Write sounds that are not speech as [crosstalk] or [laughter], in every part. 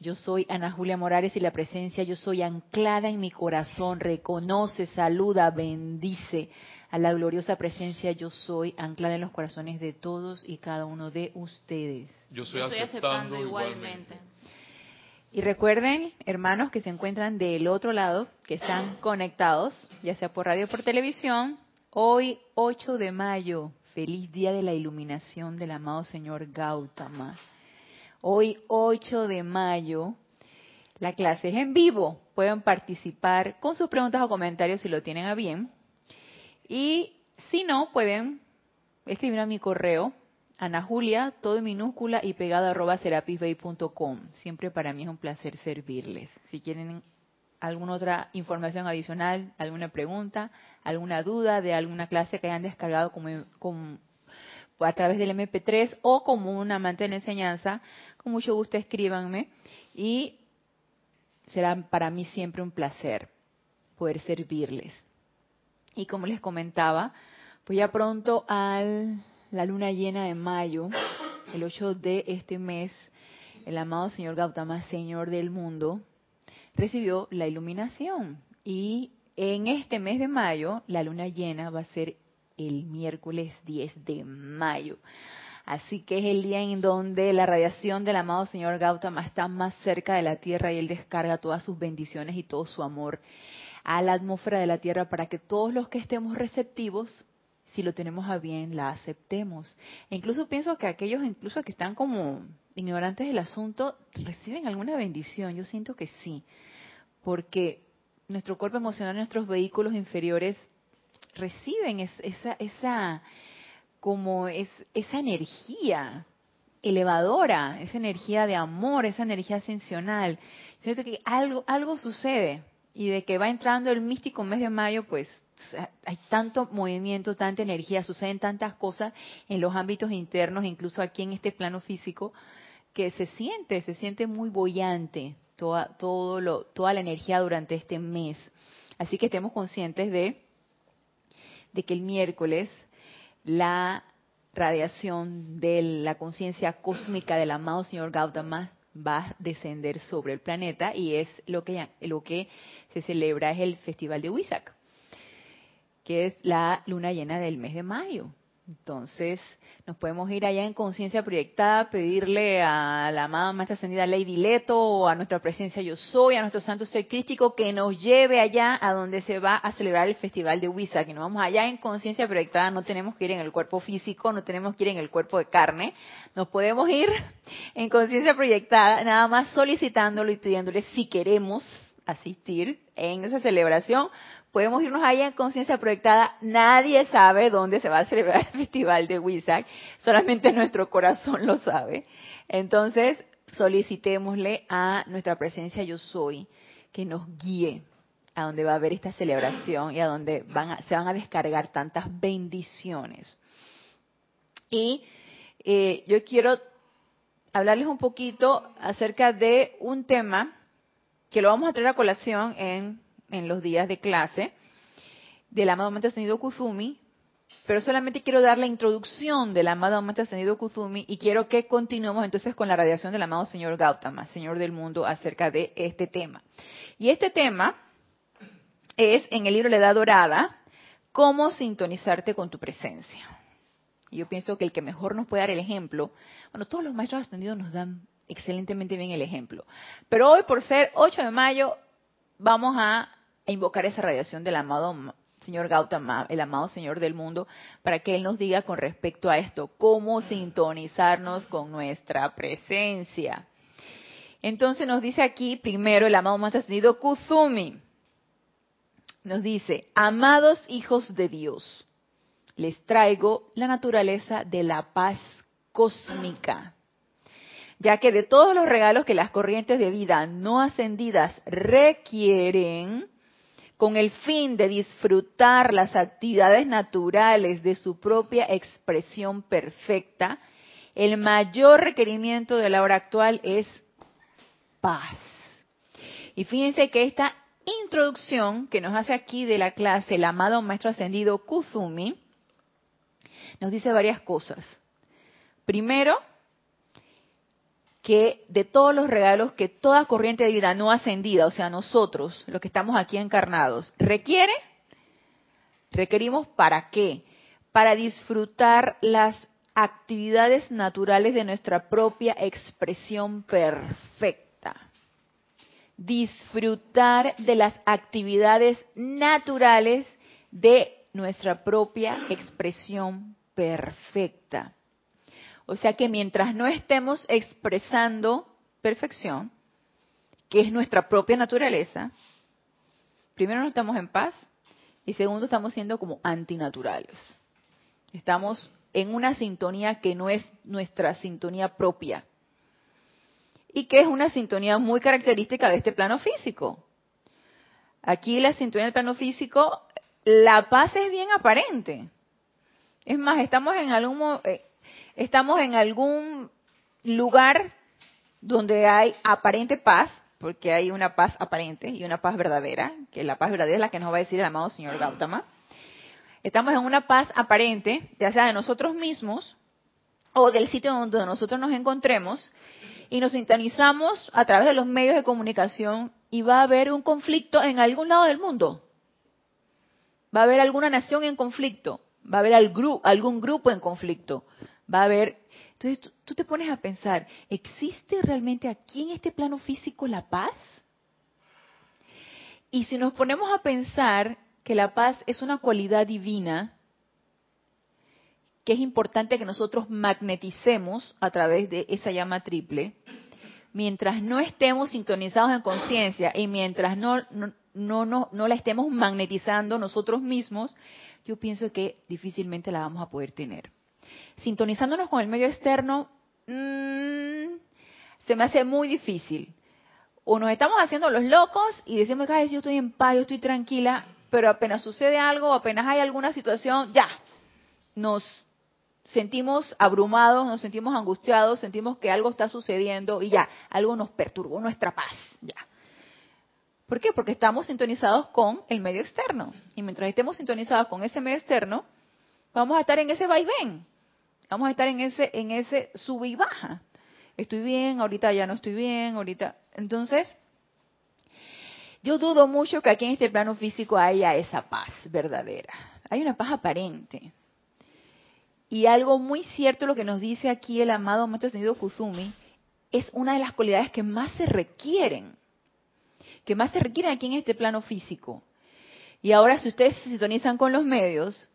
Yo soy Ana Julia Morales y la presencia yo soy anclada en mi corazón, reconoce, saluda, bendice a la gloriosa presencia yo soy anclada en los corazones de todos y cada uno de ustedes. Yo soy, aceptando, igualmente. Y recuerden, hermanos que se encuentran del otro lado, que están [clears throat] conectados, ya sea por radio o por televisión, hoy 8 de mayo, feliz día de la iluminación del amado Señor Gautama. Hoy 8 de mayo, la clase es en vivo. Pueden participar con sus preguntas o comentarios si lo tienen a bien. Y si no, pueden escribir a mi correo, Ana Julia, todo en minúscula y pegado arroba serapisbay.com. Siempre para mí es un placer servirles. Si quieren alguna otra información adicional, alguna pregunta, alguna duda de alguna clase que hayan descargado como, a través del MP3 o como un amante de la enseñanza, con mucho gusto escríbanme y será para mí siempre un placer poder servirles. Y como les comentaba, pues ya pronto a la luna llena de mayo, el 8 de este mes, el amado señor Gautama, señor del mundo, recibió la iluminación. Y en este mes de mayo, la luna llena va a ser el miércoles 10 de mayo. Así que es el día en donde la radiación del amado señor Gautama está más cerca de la tierra y él descarga todas sus bendiciones y todo su amor a la atmósfera de la Tierra para que todos los que estemos receptivos, si lo tenemos a bien, la aceptemos. E incluso pienso que aquellos incluso que están como ignorantes del asunto reciben alguna bendición. Yo siento que sí, porque nuestro cuerpo emocional, nuestros vehículos inferiores reciben esa, esa como es, esa energía elevadora, esa energía de amor, esa energía ascensional. Siento que algo, algo sucede y de que va entrando el místico mes de mayo, pues hay tanto movimiento, tanta energía, suceden tantas cosas en los ámbitos internos, incluso aquí en este plano físico, que se siente, se siente muy bollante toda, todo lo, toda la energía durante este mes. Así que estemos conscientes de, de que el miércoles la radiación de la conciencia cósmica del amado señor Gautama va a descender sobre el planeta y es lo que, lo que se celebra es el Festival de Huizac, que es la luna llena del mes de mayo. Entonces, nos podemos ir allá en conciencia proyectada, pedirle a la amada Maestra Ascendida Lady Leto o a nuestra presencia Yo Soy, a nuestro santo ser crístico, que nos lleve allá a donde se va a celebrar el festival de Huiza, que nos vamos allá en conciencia proyectada, no tenemos que ir en el cuerpo físico, no tenemos que ir en el cuerpo de carne, nos podemos ir en conciencia proyectada, nada más solicitándolo y pidiéndole si queremos asistir en esa celebración, podemos irnos allá en conciencia proyectada. Nadie sabe dónde se va a celebrar el [laughs] festival de Wisak, solamente nuestro corazón lo sabe. Entonces, solicitémosle a nuestra presencia yo soy que nos guíe a donde va a haber esta celebración y a donde van se van a descargar tantas bendiciones. Y eh, yo quiero hablarles un poquito acerca de un tema que lo vamos a traer a colación en en los días de clase del amado Maestro Ascendido Kuzumi, pero solamente quiero dar la introducción del amado Maestro Ascendido Kuzumi y quiero que continuemos entonces con la radiación del amado Señor Gautama, Señor del Mundo, acerca de este tema. Y este tema es en el libro La Edad Dorada, cómo sintonizarte con tu presencia. Y yo pienso que el que mejor nos puede dar el ejemplo, bueno, todos los maestros ascendidos nos dan excelentemente bien el ejemplo, pero hoy por ser 8 de mayo vamos a invocar esa radiación del amado señor Gautama, el amado Señor del mundo, para que Él nos diga con respecto a esto, cómo sintonizarnos con nuestra presencia. Entonces nos dice aquí primero el amado más ascendido Kuzumi. Nos dice, amados hijos de Dios, les traigo la naturaleza de la paz cósmica ya que de todos los regalos que las corrientes de vida no ascendidas requieren, con el fin de disfrutar las actividades naturales de su propia expresión perfecta, el mayor requerimiento de la hora actual es paz. Y fíjense que esta introducción que nos hace aquí de la clase el amado Maestro Ascendido Kuzumi, nos dice varias cosas. Primero, que de todos los regalos que toda corriente de vida no ascendida, o sea, nosotros, los que estamos aquí encarnados, requiere, requerimos para qué? Para disfrutar las actividades naturales de nuestra propia expresión perfecta. Disfrutar de las actividades naturales de nuestra propia expresión perfecta. O sea que mientras no estemos expresando perfección, que es nuestra propia naturaleza, primero no estamos en paz y segundo estamos siendo como antinaturales. Estamos en una sintonía que no es nuestra sintonía propia y que es una sintonía muy característica de este plano físico. Aquí la sintonía del plano físico, la paz es bien aparente. Es más, estamos en algún eh, estamos en algún lugar donde hay aparente paz, porque hay una paz aparente y una paz verdadera, que la paz verdadera es la que nos va a decir el amado señor Gautama. Estamos en una paz aparente, ya sea de nosotros mismos o del sitio donde nosotros nos encontremos, y nos sintonizamos a través de los medios de comunicación y va a haber un conflicto en algún lado del mundo. Va a haber alguna nación en conflicto, va a haber algún grupo en conflicto, va a haber... Entonces tú, te pones a pensar, ¿existe realmente aquí en este plano físico la paz? Y si nos ponemos a pensar que la paz es una cualidad divina, que es importante que nosotros magneticemos a través de esa llama triple, mientras no estemos sintonizados en conciencia y mientras no, no, no, no, la estemos magnetizando nosotros mismos, yo pienso que difícilmente la vamos a poder tener sintonizándonos con el medio externo, mmm, se me hace muy difícil. O nos estamos haciendo los locos y decimos, que yo estoy en paz, yo estoy tranquila, pero apenas sucede algo, apenas hay alguna situación, ya, nos sentimos abrumados, nos sentimos angustiados, sentimos que algo está sucediendo y ya, algo nos perturbó nuestra paz, ya. ¿Por qué? Porque estamos sintonizados con el medio externo. Y mientras estemos sintonizados con ese medio externo, vamos a estar en ese vaivén. Vamos a estar en ese, en ese sube y baja. Estoy bien, ahorita ya no estoy bien, ahorita. Entonces, yo dudo mucho que aquí en este plano físico haya esa paz verdadera. Hay una paz aparente. Y algo muy cierto lo que nos dice aquí el amado Maestro Ascendido Kuzumi es una de las cualidades que más se requieren, que más se requieren aquí en este plano físico. Y ahora si ustedes se sintonizan con los medios,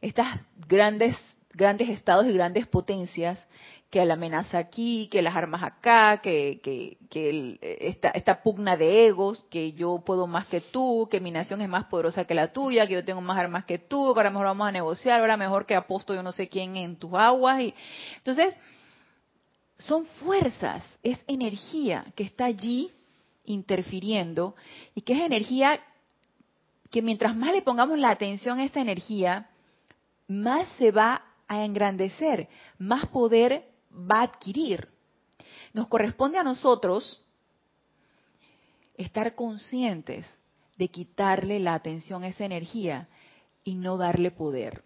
estas grandes grandes estados y grandes potencias, que la amenaza aquí, que las armas acá, que, que, esta, esta, pugna de egos, que yo puedo más que tú, que mi nación es más poderosa que la tuya, que yo tengo más armas que tú, que ahora mejor vamos a negociar, ahora mejor que aposto yo no sé quién en tus aguas. Y, entonces, son fuerzas, es energía que está allí interfiriendo y que es energía que mientras más le pongamos la atención a esta energía, más se va a engrandecer, más poder va a adquirir. Nos corresponde a nosotros estar conscientes de quitarle la atención a esa energía y no darle poder.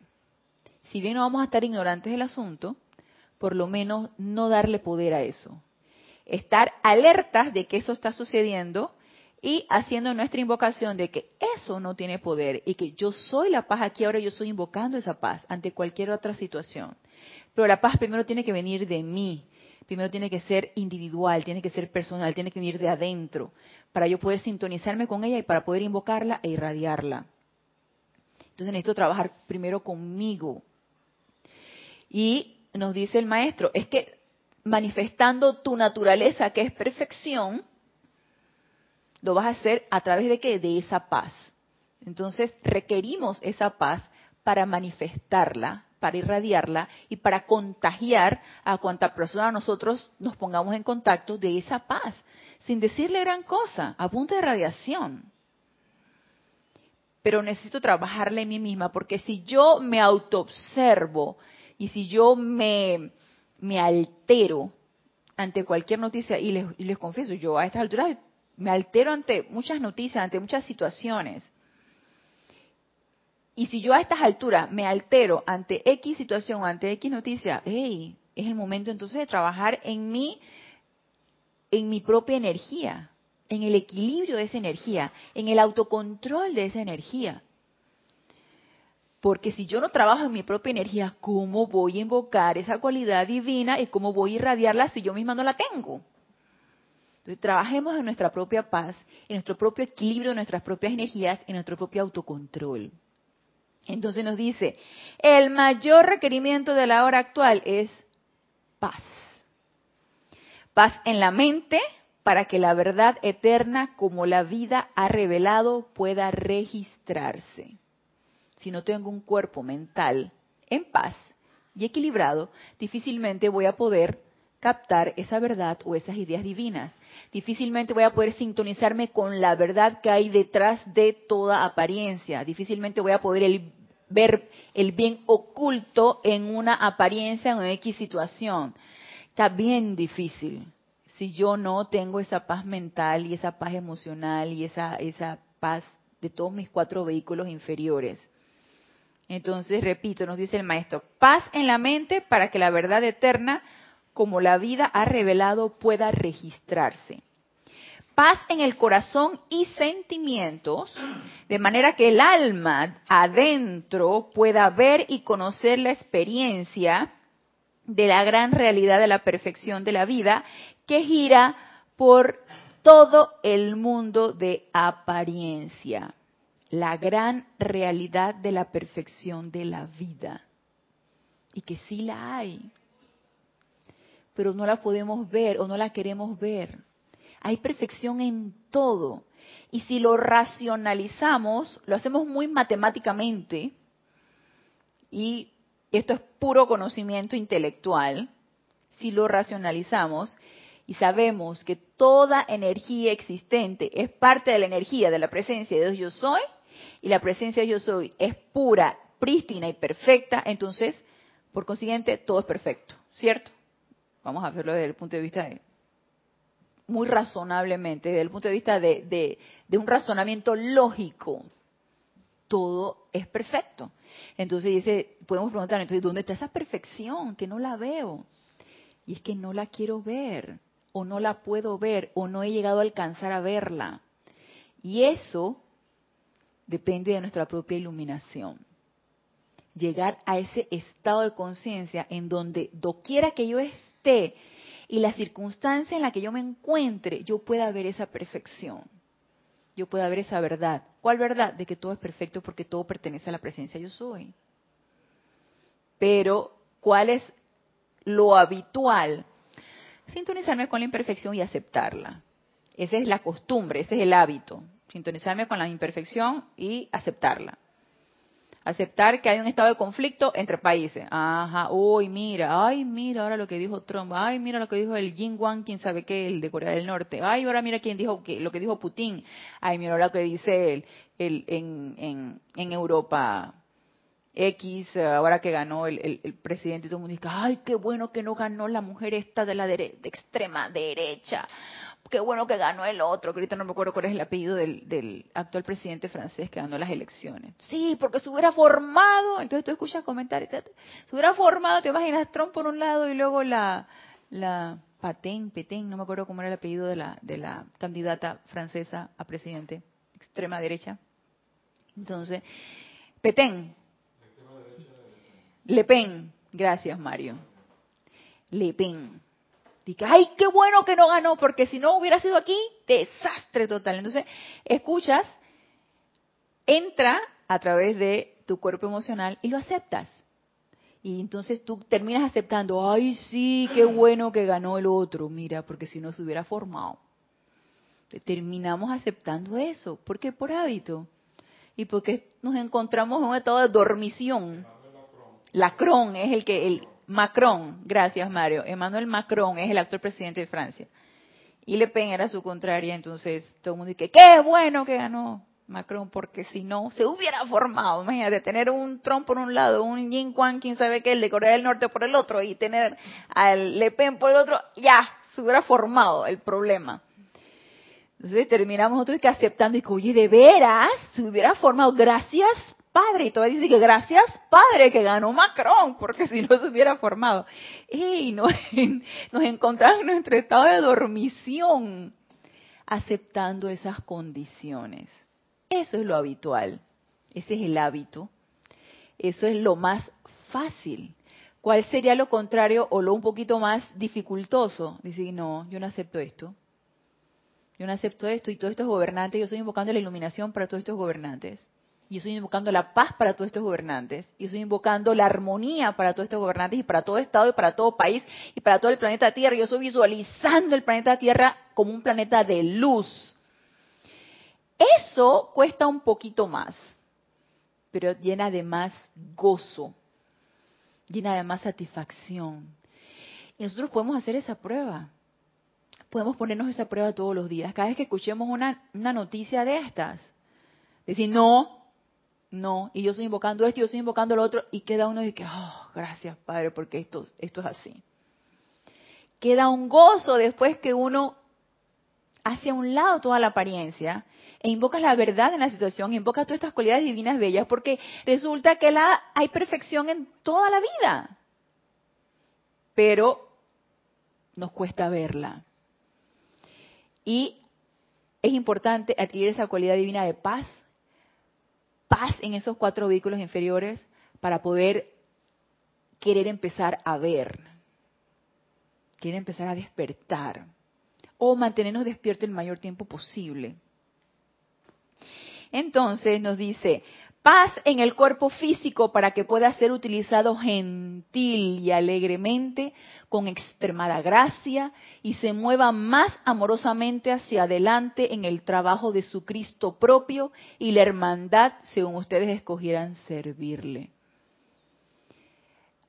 Si bien no vamos a estar ignorantes del asunto, por lo menos no darle poder a eso. Estar alertas de que eso está sucediendo y haciendo nuestra invocación de que eso no tiene poder y que yo soy la paz aquí, ahora yo estoy invocando esa paz ante cualquier otra situación. Pero la paz primero tiene que venir de mí, primero tiene que ser individual, tiene que ser personal, tiene que venir de adentro, para yo poder sintonizarme con ella y para poder invocarla e irradiarla. Entonces necesito trabajar primero conmigo. Y nos dice el maestro, es que manifestando tu naturaleza, que es perfección, lo vas a hacer a través de qué? De esa paz. Entonces requerimos esa paz para manifestarla, para irradiarla y para contagiar a cuanta persona nosotros nos pongamos en contacto de esa paz, sin decirle gran cosa, a punto de radiación. pero necesito trabajarla en mí misma, porque si yo me autoobservo y si yo me, me altero ante cualquier noticia, y les, y les confieso, yo a estas alturas me altero ante muchas noticias, ante muchas situaciones. Y si yo a estas alturas me altero ante X situación, ante X noticia, hey, es el momento entonces de trabajar en mí, en mi propia energía, en el equilibrio de esa energía, en el autocontrol de esa energía. Porque si yo no trabajo en mi propia energía, ¿cómo voy a invocar esa cualidad divina y cómo voy a irradiarla si yo misma no la tengo? Trabajemos en nuestra propia paz, en nuestro propio equilibrio, en nuestras propias energías, en nuestro propio autocontrol. Entonces nos dice, el mayor requerimiento de la hora actual es paz. Paz en la mente para que la verdad eterna como la vida ha revelado pueda registrarse. Si no tengo un cuerpo mental en paz y equilibrado, difícilmente voy a poder captar esa verdad o esas ideas divinas. Difícilmente voy a poder sintonizarme con la verdad que hay detrás de toda apariencia. Difícilmente voy a poder ver el bien oculto en una apariencia en X situación. Está bien difícil si yo no tengo esa paz mental y esa paz emocional y esa paz de todos mis cuatro vehículos inferiores. Entonces, repito, nos dice el maestro, paz en la mente para que la verdad eterna como la vida ha revelado pueda registrarse. Paz en el corazón y sentimientos, de manera que el alma adentro pueda ver y conocer la experiencia de la gran realidad de la perfección de la vida que gira por todo el mundo de apariencia, la gran realidad de la perfección de la vida. Y que sí la hay pero no la podemos ver o no la queremos ver. Hay perfección en todo. Y si lo racionalizamos, lo hacemos muy matemáticamente, y esto es puro conocimiento intelectual, si lo racionalizamos y sabemos que toda energía existente es parte de la energía de la presencia de Dios yo soy, y la presencia de yo soy es pura, prístina y perfecta, entonces, por consiguiente, todo es perfecto, ¿cierto? Vamos a verlo desde el punto de vista de, muy razonablemente, desde el punto de vista de, de, un razonamiento lógico, todo es perfecto. Entonces dice, podemos preguntar, entonces, ¿dónde está esa perfección? Que no la veo. Y es que no la quiero ver, o no la puedo ver, o no he llegado a alcanzar a verla. Y eso depende de nuestra propia iluminación. Llegar a ese estado de conciencia en donde doquiera que yo esté, y la circunstancia en la que yo me encuentre, yo pueda ver esa perfección. Yo pueda ver esa verdad. ¿Cuál verdad? De que todo es perfecto porque todo pertenece a la presencia yo soy. Pero, ¿cuál es lo habitual? Sintonizarme con la imperfección y aceptarla. Esa es la costumbre, ese es el hábito. Sintonizarme con la imperfección y aceptarla. Aceptar que hay un estado de conflicto entre países. Ajá, uy, mira, ay, mira ahora lo que dijo Trump, ay, mira lo que dijo el Jin Wang, quién sabe qué, el de Corea del Norte, ay, ahora mira quién dijo lo que dijo Putin, ay, mira lo que dice el, el en, en, en Europa X, ahora que ganó el, el, presidente y todo el mundo dice, ay, qué bueno que no ganó la mujer esta de la de extrema derecha qué bueno que ganó el otro, que ahorita no me acuerdo cuál es el apellido del, actual presidente francés que ganó las elecciones. Sí, porque se hubiera formado, entonces tú escuchas comentarios, se hubiera formado, te imaginas Trump por un lado y luego la, la Patén, Petén, no me acuerdo cómo era el apellido de la, de la candidata francesa a presidente, extrema derecha. Entonces, Petén. Le Pen, gracias Mario. Le Pen Dice, ay, qué bueno que no ganó, porque si no hubiera sido aquí, desastre total. Entonces, escuchas, entra a través de tu cuerpo emocional y lo aceptas. Y entonces tú terminas aceptando, ay, sí, qué bueno que ganó el otro, mira, porque si no se hubiera formado. Terminamos aceptando eso. ¿Por qué? Por hábito. Y porque nos encontramos en un estado de dormición. La Cron es el que, el, Macron, gracias Mario, Emmanuel Macron es el actual presidente de Francia. Y Le Pen era su contraria, entonces todo el mundo dice, qué bueno que ganó Macron, porque si no, se hubiera formado. Imagínate, tener un Trump por un lado, un Jin Kwan, quién sabe qué, el de Corea del Norte por el otro, y tener al Le Pen por el otro, ya, se hubiera formado el problema. Entonces terminamos nosotros que aceptando y que, oye, de veras, se hubiera formado, gracias Padre, y todavía dice que gracias Padre que ganó Macron, porque si no se hubiera formado. ¡Ey! Nos, [laughs] nos encontramos en nuestro estado de dormición, aceptando esas condiciones. Eso es lo habitual, ese es el hábito, eso es lo más fácil. ¿Cuál sería lo contrario o lo un poquito más dificultoso? Decir, no, yo no acepto esto. Yo no acepto esto y todos estos gobernantes, yo estoy invocando la iluminación para todos estos gobernantes. Yo estoy invocando la paz para todos estos gobernantes. Y estoy invocando la armonía para todos estos gobernantes y para todo Estado y para todo país y para todo el planeta Tierra. Yo estoy visualizando el planeta Tierra como un planeta de luz. Eso cuesta un poquito más, pero llena de más gozo, llena de más satisfacción. Y nosotros podemos hacer esa prueba. Podemos ponernos esa prueba todos los días. Cada vez que escuchemos una, una noticia de estas, decir, no, no, y yo estoy invocando esto, y yo estoy invocando lo otro, y queda uno y que, oh, gracias Padre, porque esto, esto es así. Queda un gozo después que uno hace a un lado toda la apariencia e invocas la verdad en la situación, invocas todas estas cualidades divinas bellas, porque resulta que la, hay perfección en toda la vida, pero nos cuesta verla. Y es importante adquirir esa cualidad divina de paz, paz en esos cuatro vehículos inferiores para poder querer empezar a ver, querer empezar a despertar o mantenernos despiertos el mayor tiempo posible. Entonces nos dice, paz en el cuerpo físico para que pueda ser utilizado gentil y alegremente, con extremada gracia, y se mueva más amorosamente hacia adelante en el trabajo de su Cristo propio y la hermandad según ustedes escogieran servirle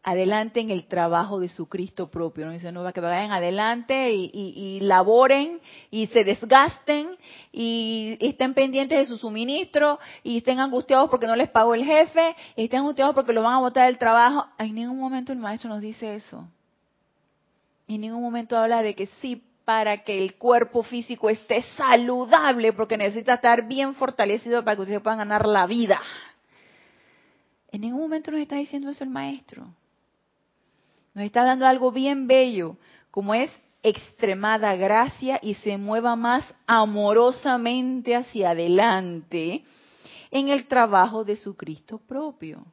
adelante en el trabajo de su Cristo propio. ¿no? Dice, no, que vayan adelante y, y, laboren y se desgasten y, estén pendientes de su suministro y estén angustiados porque no les pagó el jefe y estén angustiados porque lo van a botar del trabajo. En ningún momento el maestro nos dice eso. En ningún momento habla de que sí, para que el cuerpo físico esté saludable, porque necesita estar bien fortalecido para que ustedes puedan ganar la vida. En ningún momento nos está diciendo eso el maestro. Nos está dando algo bien bello, como es extremada gracia y se mueva más amorosamente hacia adelante en el trabajo de su Cristo propio.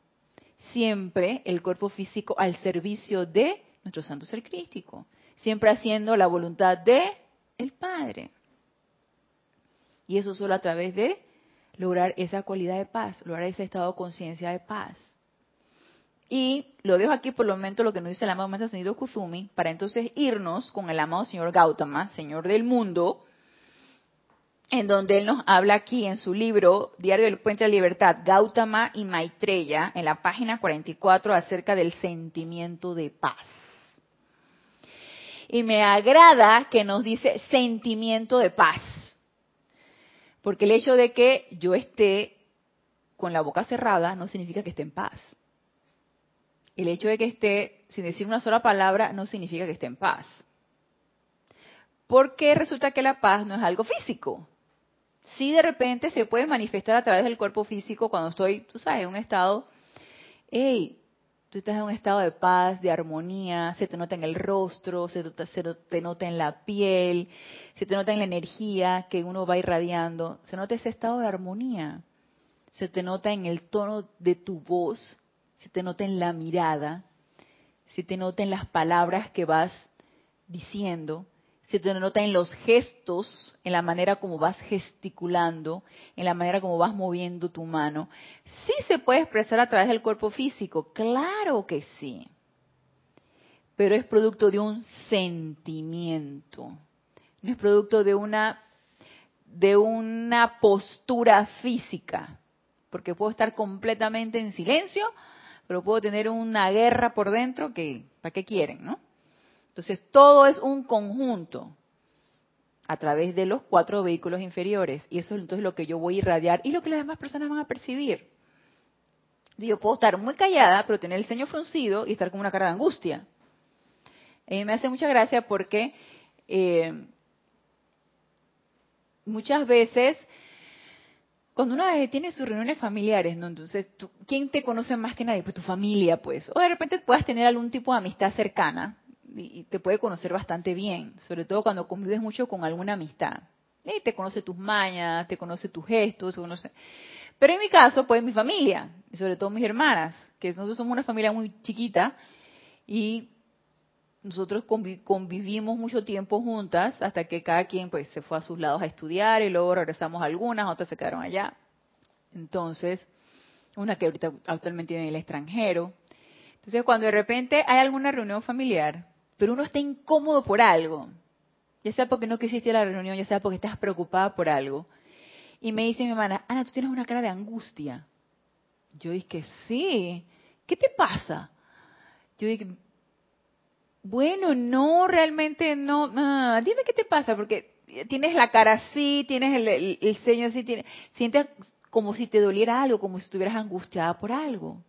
Siempre el cuerpo físico al servicio de nuestro santo ser crístico, siempre haciendo la voluntad de el Padre. Y eso solo a través de lograr esa cualidad de paz, lograr ese estado de conciencia de paz. Y lo dejo aquí por el momento lo que nos dice el amado Maestro Ascendido Kuzumi, para entonces irnos con el amado señor Gautama, señor del mundo, en donde él nos habla aquí en su libro Diario del Puente de la Libertad, Gautama y Maitreya, en la página 44, acerca del sentimiento de paz. Y me agrada que nos dice sentimiento de paz, porque el hecho de que yo esté con la boca cerrada no significa que esté en paz el hecho de que esté sin decir una sola palabra no significa que esté en paz. Porque resulta que la paz no es algo físico. Sí, de repente se puede manifestar a través del cuerpo físico cuando estoy, tú sabes, en un estado, hey, tú estás en un estado de paz, de armonía, se te nota en el rostro, se te, se te nota en la piel, se te nota en la energía que uno va irradiando, se nota ese estado de armonía, se te nota en el tono de tu voz, se te nota en la mirada, se te nota en las palabras que vas diciendo, se te nota en los gestos, en la manera como vas gesticulando, en la manera como vas moviendo tu mano. Sí se puede expresar a través del cuerpo físico, claro que sí, pero es producto de un sentimiento, no es producto de una de una postura física, porque puedo estar completamente en silencio pero puedo tener una guerra por dentro que, ¿para qué quieren, no? Entonces, todo es un conjunto. a través de los cuatro vehículos inferiores. Y eso es entonces lo que yo voy a irradiar y lo que las demás personas van a percibir. Yo puedo estar muy callada, pero tener el ceño fruncido y estar con una cara de angustia. Mí me hace mucha gracia porque eh, muchas veces cuando uno tiene sus reuniones familiares, ¿no? Entonces, ¿quién te conoce más que nadie? Pues tu familia, pues. O de repente puedas tener algún tipo de amistad cercana y te puede conocer bastante bien, sobre todo cuando convives mucho con alguna amistad. Y te conoce tus mañas, te conoce tus gestos, conoce... Pero en mi caso, pues mi familia, y sobre todo mis hermanas, que nosotros somos una familia muy chiquita y nosotros convivimos mucho tiempo juntas hasta que cada quien pues se fue a sus lados a estudiar y luego regresamos algunas, otras se quedaron allá. Entonces, una que ahorita actualmente en el extranjero. Entonces, cuando de repente hay alguna reunión familiar, pero uno está incómodo por algo, ya sea porque no quisiste la reunión, ya sea porque estás preocupada por algo, y me dice mi hermana, Ana, tú tienes una cara de angustia. Yo dije, sí, ¿qué te pasa? Yo dije, bueno, no, realmente no. dime qué te pasa, porque tienes la cara así, tienes el, el, ceño así, sientes como si te doliera algo, como si estuvieras angustiada por algo.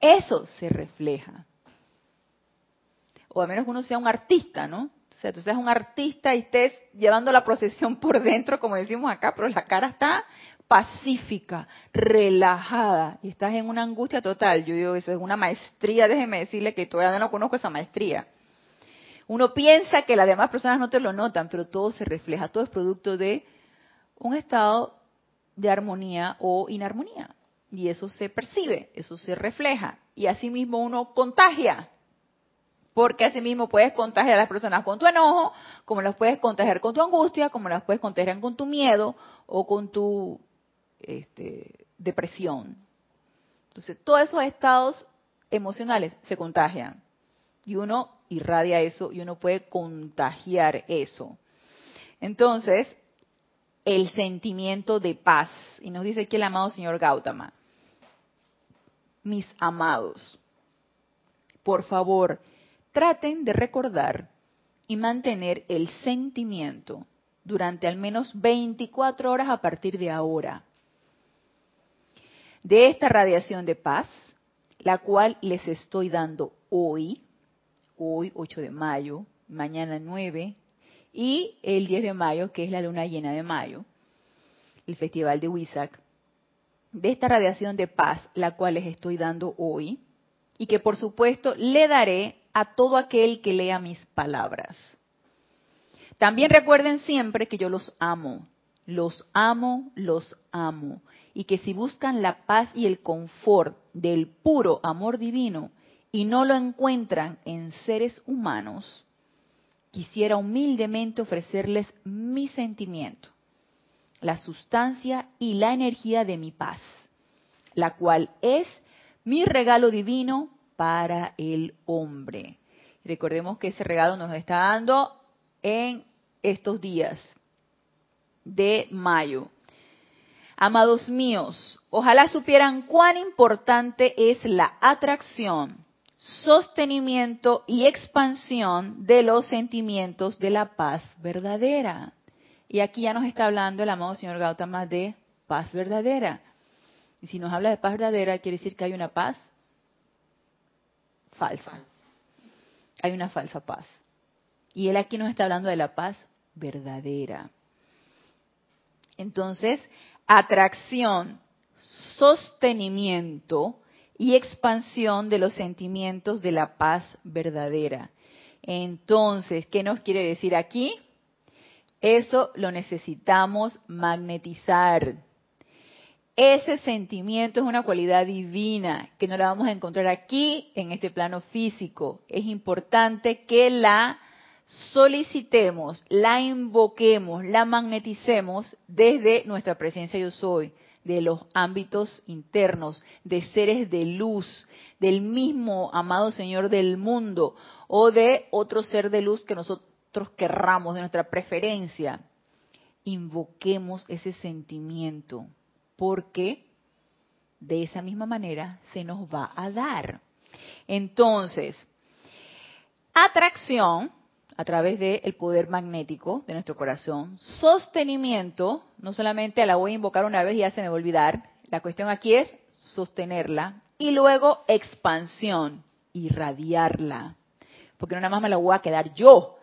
Eso se refleja. O a menos uno sea un artista, ¿no? O sea, tú seas un artista y estés llevando la procesión por dentro, como decimos acá, pero la cara está pacífica, relajada, y estás en una angustia total. Yo digo, eso es una maestría, déjeme decirle que todavía no conozco esa maestría. Uno piensa que las demás personas no te lo notan, pero todo se refleja, todo es producto de un estado de armonía o inarmonía. Y eso se percibe, eso se refleja. Y asimismo uno contagia. Porque asimismo puedes contagiar a las personas con tu enojo, como las puedes contagiar con tu angustia, como las puedes contagiar con tu miedo o con tu este, depresión. Entonces, todos esos estados emocionales se contagian y uno irradia eso y uno puede contagiar eso. Entonces, el sentimiento de paz. Y nos dice aquí el amado señor Gautama. Mis amados, por favor, traten de recordar y mantener el sentimiento durante al menos 24 horas a partir de ahora de esta radiación de paz, la cual les estoy dando hoy, hoy 8 de mayo, mañana 9 y el 10 de mayo, que es la luna llena de mayo, el festival de Huizac, de esta radiación de paz, la cual les estoy dando hoy, y que por supuesto le daré a todo aquel que lea mis palabras. También recuerden siempre que yo los amo, los amo, los amo y que si buscan la paz y el confort del puro amor divino y no lo encuentran en seres humanos, quisiera humildemente ofrecerles mi sentimiento, la sustancia y la energía de mi paz, la cual es mi regalo divino para el hombre. Recordemos que ese regalo nos está dando en estos días de mayo. Amados míos, ojalá supieran cuán importante es la atracción, sostenimiento y expansión de los sentimientos de la paz verdadera. Y aquí ya nos está hablando el amado señor Gautama de paz verdadera. Y si nos habla de paz verdadera, quiere decir que hay una paz falsa. Hay una falsa paz. Y él aquí nos está hablando de la paz verdadera. Entonces, atracción, sostenimiento y expansión de los sentimientos de la paz verdadera. Entonces, ¿qué nos quiere decir aquí? Eso lo necesitamos magnetizar. Ese sentimiento es una cualidad divina que no la vamos a encontrar aquí en este plano físico. Es importante que la solicitemos, la invoquemos, la magneticemos desde nuestra presencia yo soy, de los ámbitos internos, de seres de luz, del mismo amado Señor del mundo o de otro ser de luz que nosotros querramos, de nuestra preferencia. Invoquemos ese sentimiento, porque de esa misma manera se nos va a dar. Entonces, atracción a través del poder magnético de nuestro corazón. Sostenimiento, no solamente la voy a invocar una vez y ya se me va a olvidar. La cuestión aquí es sostenerla. Y luego expansión, irradiarla. Porque no nada más me la voy a quedar yo.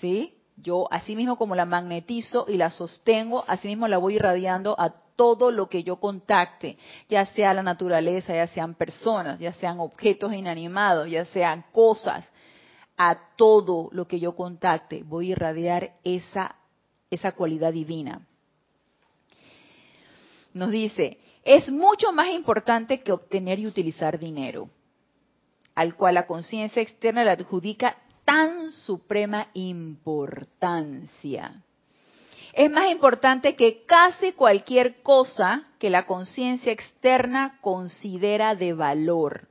¿Sí? Yo, así mismo como la magnetizo y la sostengo, así mismo la voy irradiando a todo lo que yo contacte, ya sea la naturaleza, ya sean personas, ya sean objetos inanimados, ya sean cosas, a todo lo que yo contacte, voy a irradiar esa, esa cualidad divina. Nos dice, es mucho más importante que obtener y utilizar dinero, al cual la conciencia externa le adjudica tan suprema importancia. Es más importante que casi cualquier cosa que la conciencia externa considera de valor,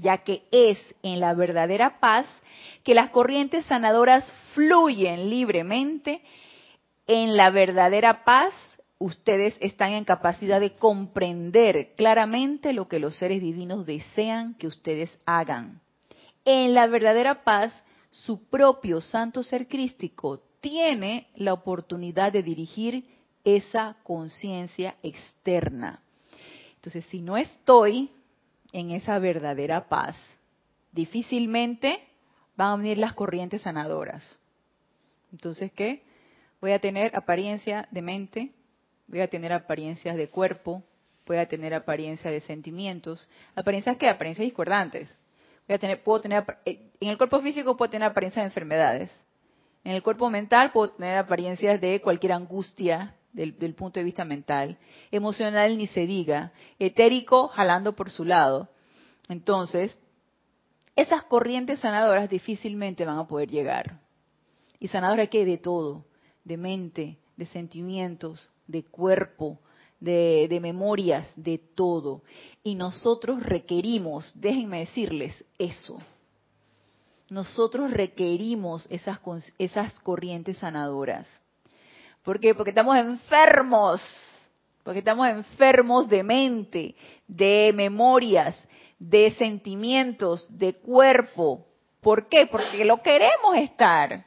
ya que es en la verdadera paz que las corrientes sanadoras fluyen libremente. En la verdadera paz ustedes están en capacidad de comprender claramente lo que los seres divinos desean que ustedes hagan. En la verdadera paz, su propio santo ser crístico tiene la oportunidad de dirigir esa conciencia externa. Entonces, si no estoy en esa verdadera paz, difícilmente van a venir las corrientes sanadoras. Entonces, ¿qué? Voy a tener apariencia de mente, voy a tener apariencias de cuerpo, voy a tener apariencia de sentimientos. ¿Apariencias qué? Apariencias discordantes. Voy a tener, puedo tener, eh, en el cuerpo físico puedo tener apariencias de enfermedades. En el cuerpo mental puedo tener apariencias de cualquier angustia del, punto de vista mental. Emocional ni se diga. Etérico jalando por su lado. Entonces, esas corrientes sanadoras difícilmente van a poder llegar. Y sanadora que de todo, de mente, de sentimientos, de cuerpo, de, de, memorias, de todo. Y nosotros requerimos, déjenme decirles eso, nosotros requerimos esas, esas corrientes sanadoras. ¿Por qué? Porque estamos enfermos, porque estamos enfermos de mente, de memorias, de sentimientos, de cuerpo. ¿Por qué? Porque lo queremos estar.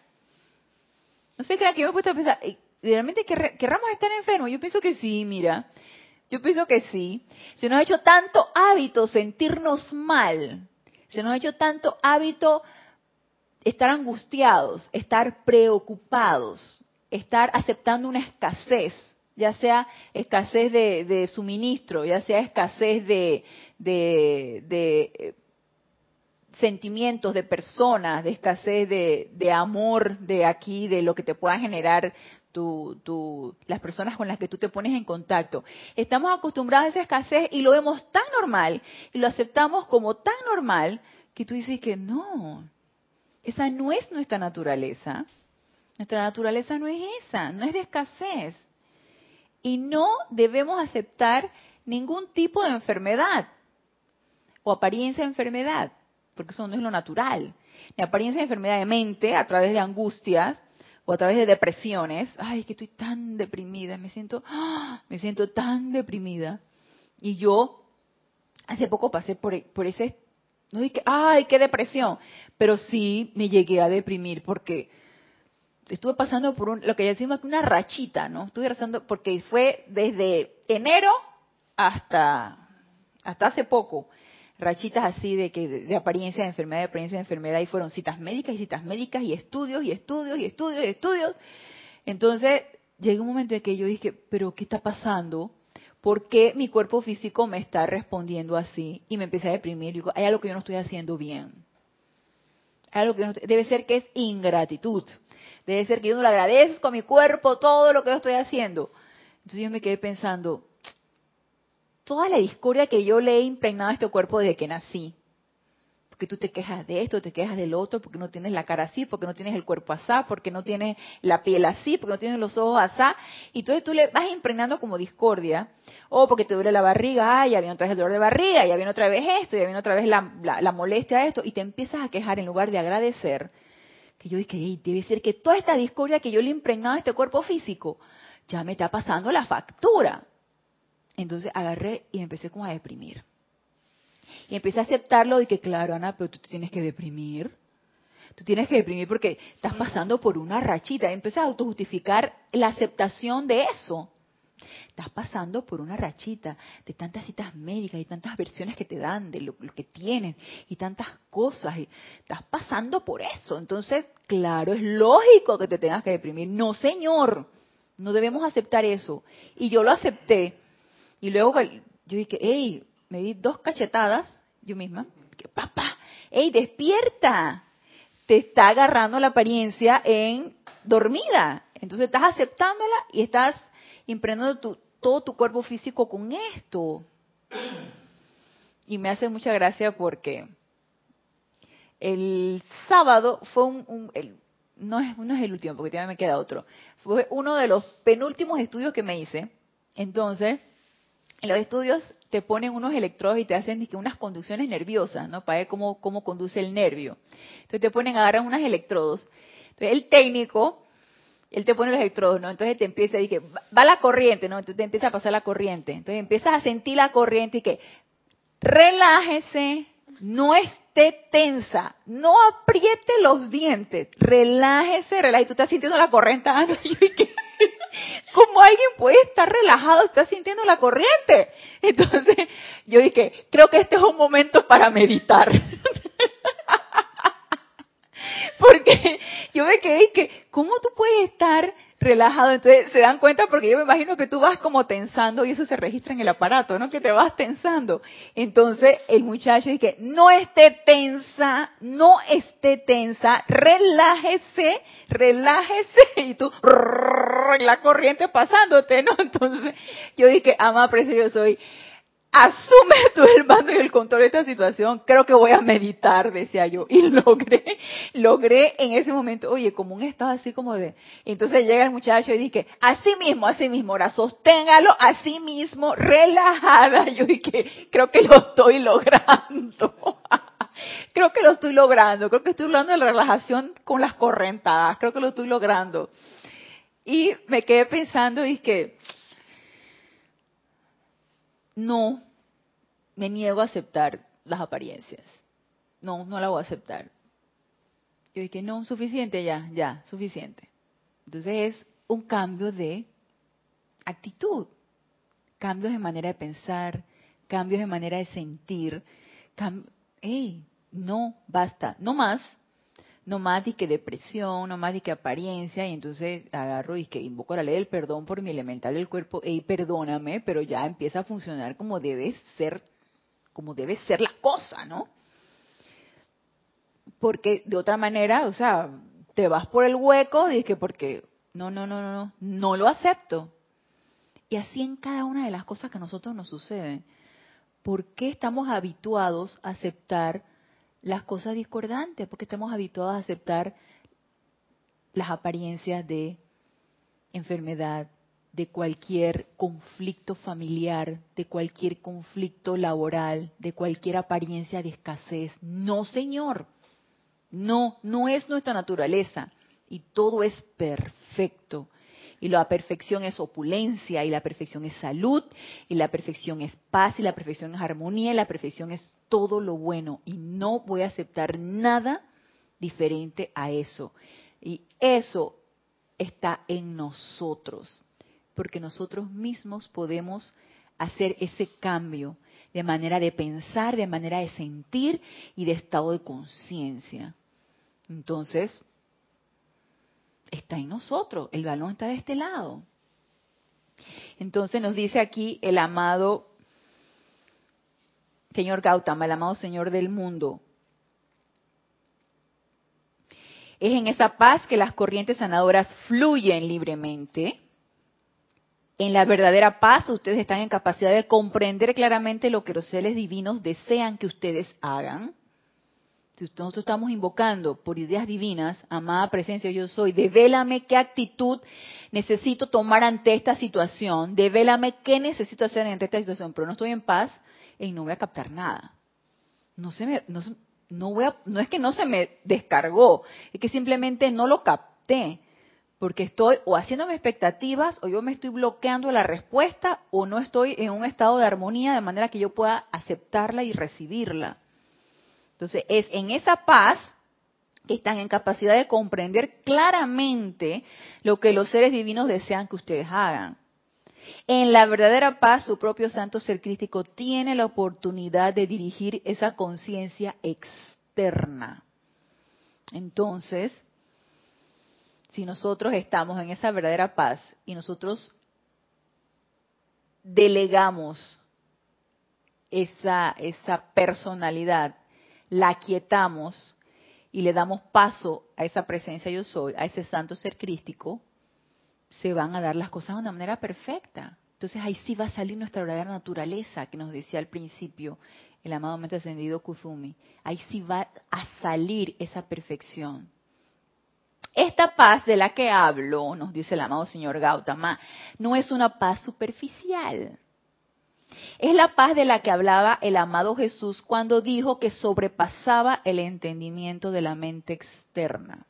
No sé, crean que yo me he puesto a pensar, ¿realmente querramos estar enfermos? Yo pienso que sí, mira. Yo pienso que sí. Se nos ha hecho tanto hábito sentirnos mal. Se nos ha hecho tanto hábito estar angustiados, estar preocupados, estar aceptando una escasez, ya sea escasez de, suministro, ya sea escasez de, eh, sentimientos, de personas, de escasez de, amor de aquí, de lo que te pueda generar tu, las personas con las que tú te pones en contacto. Estamos acostumbrados a esa escasez y lo vemos tan normal y lo aceptamos como tan normal que tú dices que no, esa no es nuestra naturaleza. Nuestra naturaleza no es esa, no es de escasez. Y no debemos aceptar ningún tipo de enfermedad o apariencia de enfermedad, porque eso no es lo natural. Ni apariencia de enfermedad de mente a través de angustias o a través de depresiones. Ay, que estoy tan deprimida, me siento, ¡ah! me siento tan deprimida. Y yo hace poco pasé por, por ese no dije, ay, qué depresión, pero sí me llegué a deprimir porque estuve pasando por lo que decimos una rachita, ¿no? Estuve pasando porque fue desde enero hasta hasta hace poco rachitas así de que de, apariencia de enfermedad, de apariencia de enfermedad y fueron citas médicas y citas médicas y estudios y estudios y estudios y estudios. Entonces, llegó un momento en que yo dije, pero ¿qué está pasando? ¿por qué mi cuerpo físico me está respondiendo así? Y me empecé a deprimir. Digo, hay algo que yo no estoy haciendo bien. Hay algo que no debe ser que es ingratitud. Debe ser que yo no le agradezco a mi cuerpo todo lo que yo estoy haciendo. Entonces yo me quedé pensando, toda la discordia que yo le he impregnado a este cuerpo desde que nací, porque tú te quejas de esto, te quejas del otro, porque no tienes la cara así, porque no tienes el cuerpo así, porque no tienes la piel así, porque no tienes los ojos así, y entonces tú le vas impregnando como discordia, o porque te duele la barriga, ay, ya viene otra vez el dolor de barriga, ya viene otra vez esto, ya viene otra vez la, la, molestia de esto, y te empiezas a quejar en lugar de agradecer, que yo dije, debe ser que toda esta discordia que yo le he impregnado a este cuerpo físico, ya me está pasando la factura. Entonces agarré y empecé como a deprimir. Y empecé a aceptarlo de que, claro, Ana, pero tú tienes que deprimir. Tú tienes que deprimir porque estás pasando por una rachita. Empiezas a autojustificar la aceptación de eso. Estás pasando por una rachita de tantas citas médicas y tantas versiones que te dan de lo, que tienes y tantas cosas. Y estás pasando por eso. Entonces, claro, es lógico que te tengas que deprimir. No, señor, no debemos aceptar eso. Y yo lo acepté. Y luego yo dije, hey, me di dos cachetadas yo misma. Que, papá, hey, despierta. Te está agarrando la apariencia en dormida. Entonces estás aceptándola y estás impregnando todo tu cuerpo físico con esto. Y me hace mucha gracia porque el sábado fue un, no, es, no es el último, porque todavía me queda otro. Fue uno de los penúltimos estudios que me hice. Entonces, en los estudios te ponen unos electrodos y te hacen unas conducciones nerviosas, ¿no? Para ver cómo, cómo conduce el nervio. Entonces te ponen, agarran unos electrodos. Entonces el técnico él te pone los electrodos, ¿no? Entonces te empieza, que va la corriente, ¿no? Entonces te empieza a pasar la corriente. Entonces empiezas a sentir la corriente y que relájese, no esté tensa, no apriete los dientes, relájese, relájese. Tú estás sintiendo la corriente, [laughs] ¿cómo alguien puede estar relajado, está sintiendo la corriente? Entonces yo dije, creo que este es un momento para meditar. [laughs] [laughs] Porque yo me quedé que, ¿cómo tú puedes estar relajado? Entonces se dan cuenta porque yo me imagino que tú vas como tensando y eso se registra en el aparato, ¿no? Que te vas tensando. Entonces el muchacho dice, no esté tensa, no esté tensa, relájese, relájese [laughs] y tú, la corriente pasándote, ¿no? [laughs] Entonces yo dije, ama, precio, yo soy asume tú el mando y el control de esta situación, creo que voy a meditar, decía yo, y [laughs] logré, logré en ese momento, oye, como un estado así como de, entonces llega el muchacho y dice, así mismo, así mismo, ahora sosténgalo, así mismo, relajada, [laughs] yo dije, creo que lo estoy logrando, [laughs] creo que lo estoy logrando, creo que estoy logrando la relajación con las correntadas, creo que lo estoy logrando. Y me quedé pensando y que, no, me niego a aceptar las apariencias. No, no la voy a aceptar. Yo dije, no, suficiente ya, ya, suficiente. Entonces es un cambio de actitud, cambios de manera de pensar, cambios de manera de sentir. ¡Ey! No, basta, no más no más de que depresión, no más de que apariencia, y entonces agarro y que invoco la ley del perdón por mi elemental del cuerpo, y perdóname, pero ya empieza a funcionar como debe ser, como debe ser la cosa, ¿no? Porque de otra manera, o sea, te vas por el hueco y es que porque, no, no, no, no, no, no lo acepto. Y así en cada una de las cosas que a nosotros nos suceden. ¿Por qué estamos habituados a aceptar las cosas discordantes, porque estamos habituados a aceptar las apariencias de enfermedad, de cualquier conflicto familiar, de cualquier conflicto laboral, de cualquier apariencia de escasez. No, Señor. No, no es nuestra naturaleza. Y todo es perfecto. Y la perfección es opulencia, y la perfección es salud, y la perfección es paz, y la perfección es armonía, y la perfección es todo lo bueno. Y no voy a aceptar nada diferente a eso. Y eso está en nosotros, porque nosotros mismos podemos hacer ese cambio de manera de pensar, de manera de sentir y de estado de conciencia. Entonces, está en nosotros, el balón está de este lado. Entonces nos dice aquí el amado señor Gautama, el amado Señor del mundo. Es en esa paz que las corrientes sanadoras fluyen libremente. En la verdadera paz ustedes están en capacidad de comprender claramente lo que los seres divinos desean que ustedes hagan si nosotros estamos invocando por ideas divinas, amada presencia yo soy, devélame qué actitud necesito tomar ante esta situación, devélame qué necesito hacer ante esta situación, pero no estoy en paz y no voy a captar nada. No se me, no, no voy a, no es que no se me descargó, es que simplemente no lo capté, porque estoy o haciéndome expectativas o yo me estoy bloqueando la respuesta o no estoy en un estado de armonía de manera que yo pueda aceptarla y recibirla. Entonces, es en esa paz que están en capacidad de comprender claramente lo que los seres divinos desean que ustedes hagan. En la verdadera paz, su propio santo ser crítico tiene la oportunidad de dirigir esa conciencia externa. Entonces, si nosotros estamos en esa verdadera paz y nosotros delegamos esa, esa personalidad, la quietamos y le damos paso a esa presencia yo soy, a ese santo ser crístico, se van a dar las cosas de una manera perfecta. Entonces ahí sí va a salir nuestra verdadera naturaleza que nos decía al principio el amado mente ascendido Kuzumi. Ahí sí va a salir esa perfección. Esta paz de la que hablo, nos dice el amado señor Gautama, no es una paz superficial. Es la paz de la que hablaba el amado Jesús cuando dijo que sobrepasaba el entendimiento de la mente externa.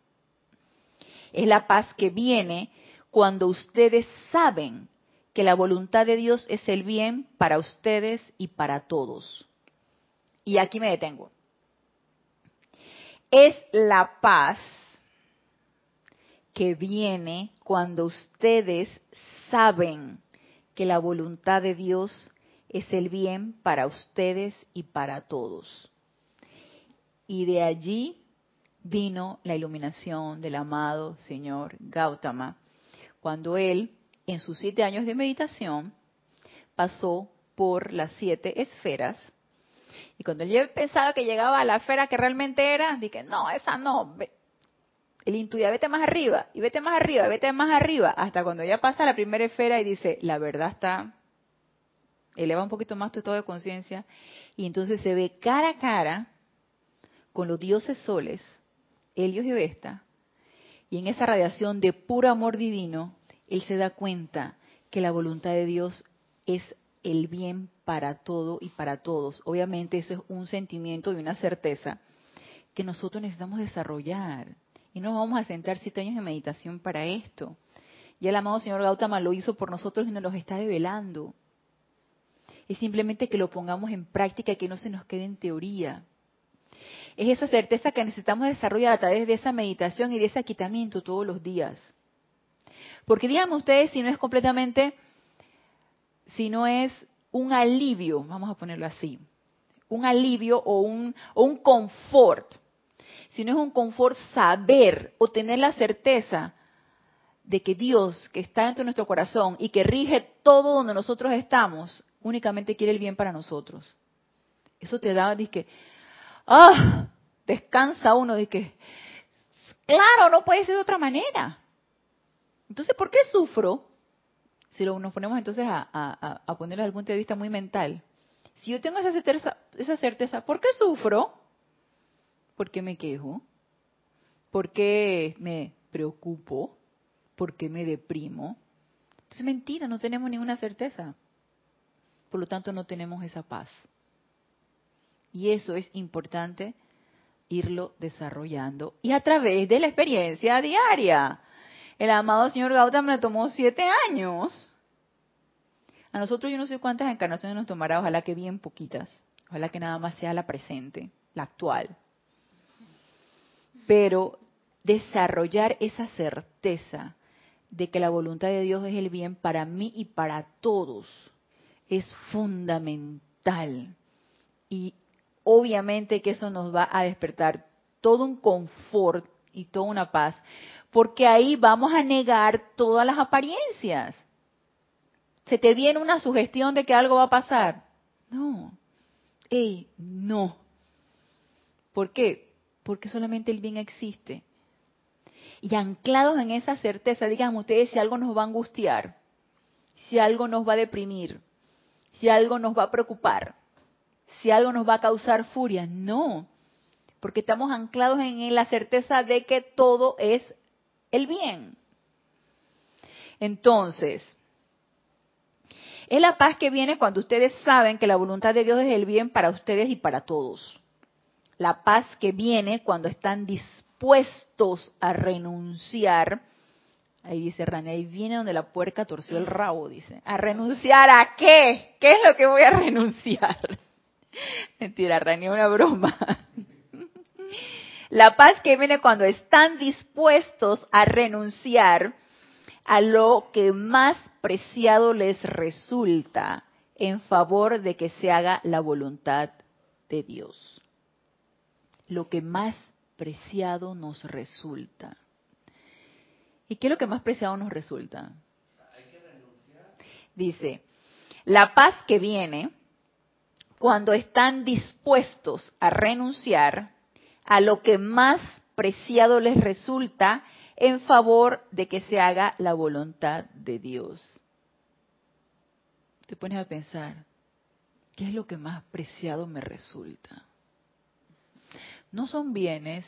Es la paz que viene cuando ustedes saben que la voluntad de Dios es el bien para ustedes y para todos. Y aquí me detengo. Es la paz que viene cuando ustedes saben que la voluntad de Dios es el bien para ustedes y para todos. Y de allí vino la iluminación del amado señor Gautama, cuando él, en sus siete años de meditación, pasó por las siete esferas. Y cuando él pensaba que llegaba a la esfera que realmente era, dije, no, esa no, el intuía, vete más arriba, y vete más arriba, vete más arriba, hasta cuando ya pasa la primera esfera y dice, la verdad está, eleva un poquito más tu estado de conciencia, y entonces se ve cara a cara con los dioses soles, Helios y Vesta, y en esa radiación de puro amor divino, él se da cuenta que la voluntad de Dios es el bien para todo y para todos. Obviamente eso es un sentimiento y una certeza que nosotros necesitamos desarrollar. Y no vamos a sentar siete años de meditación para esto. Y el amado señor Gautama lo hizo por nosotros y nos los está develando. Es simplemente que lo pongamos en práctica y que no se nos quede en teoría. Es esa certeza que necesitamos desarrollar a través de esa meditación y de ese aquitamiento todos los días. Porque díganme ustedes si no es completamente, si no es un alivio, vamos a ponerlo así, un alivio o un, o un confort sino es un confort saber o tener la certeza de que Dios, que está dentro de nuestro corazón y que rige todo donde nosotros estamos, únicamente quiere el bien para nosotros. Eso te da, que, ah, descansa uno que, claro, no puede ser de otra manera. Entonces, ¿por qué sufro? Si lo, nos ponemos entonces a ponerlo desde el punto de vista muy mental. Si yo tengo esa certeza, esa certeza, ¿por qué sufro? ¿Por qué me quejo? ¿Por qué me preocupo? ¿Por qué me deprimo? Es mentira, no tenemos ninguna certeza. Por lo tanto, no tenemos esa paz. Y eso es importante irlo desarrollando. Y a través de la experiencia diaria. El amado señor Gautama me tomó siete años. A nosotros yo no sé cuántas encarnaciones nos tomará, ojalá que bien poquitas. Ojalá que nada más sea la presente, la actual pero desarrollar esa certeza de que la voluntad de Dios es el bien para mí y para todos es fundamental. Y obviamente que eso nos va a despertar todo un confort y toda una paz, porque ahí vamos a negar todas las apariencias. ¿Se te viene una sugestión de que algo va a pasar? No. Ey, no. ¿Por qué? porque solamente el bien existe. Y anclados en esa certeza, digan ustedes si algo nos va a angustiar, si algo nos va a deprimir, si algo nos va a preocupar, si algo nos va a causar furia. No, porque estamos anclados en la certeza de que todo es el bien. Entonces, es la paz que viene cuando ustedes saben que la voluntad de Dios es el bien para ustedes y para todos la paz que viene cuando están dispuestos a renunciar. Ahí dice Rani, ahí viene donde la puerca torció el rabo, dice. ¿A renunciar a qué? ¿Qué es lo que voy a [laughs] renunciar? [laughs] Mentira, Rani, una broma. [laughs] La paz que viene cuando están dispuestos a renunciar a lo que más preciado les resulta en favor de que se haga la voluntad de Dios. Lo que más preciado nos resulta. ¿Y qué es lo que más preciado nos resulta? Dice, la paz que viene cuando están dispuestos a renunciar a lo que más preciado les resulta en favor de que se haga la voluntad de Dios. Te pones a pensar, ¿qué es lo que más preciado me resulta? No son bienes.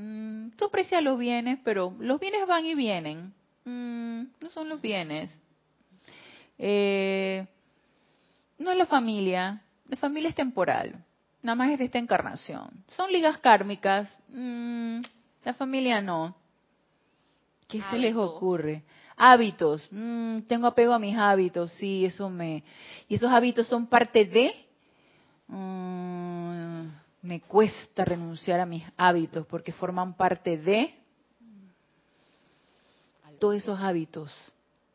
Mm, tú aprecias los bienes, pero los bienes van y vienen. Mm, no son los bienes. Eh, no es la familia. La familia es temporal. Nada más es de esta encarnación. Son ligas kármicas. Mm, la familia no. ¿Qué se les ocurre? Hábitos. Mm, tengo apego a mis hábitos. Sí, eso me. Y esos hábitos son parte de. Mm, me cuesta renunciar a mis hábitos porque forman parte de todos esos hábitos.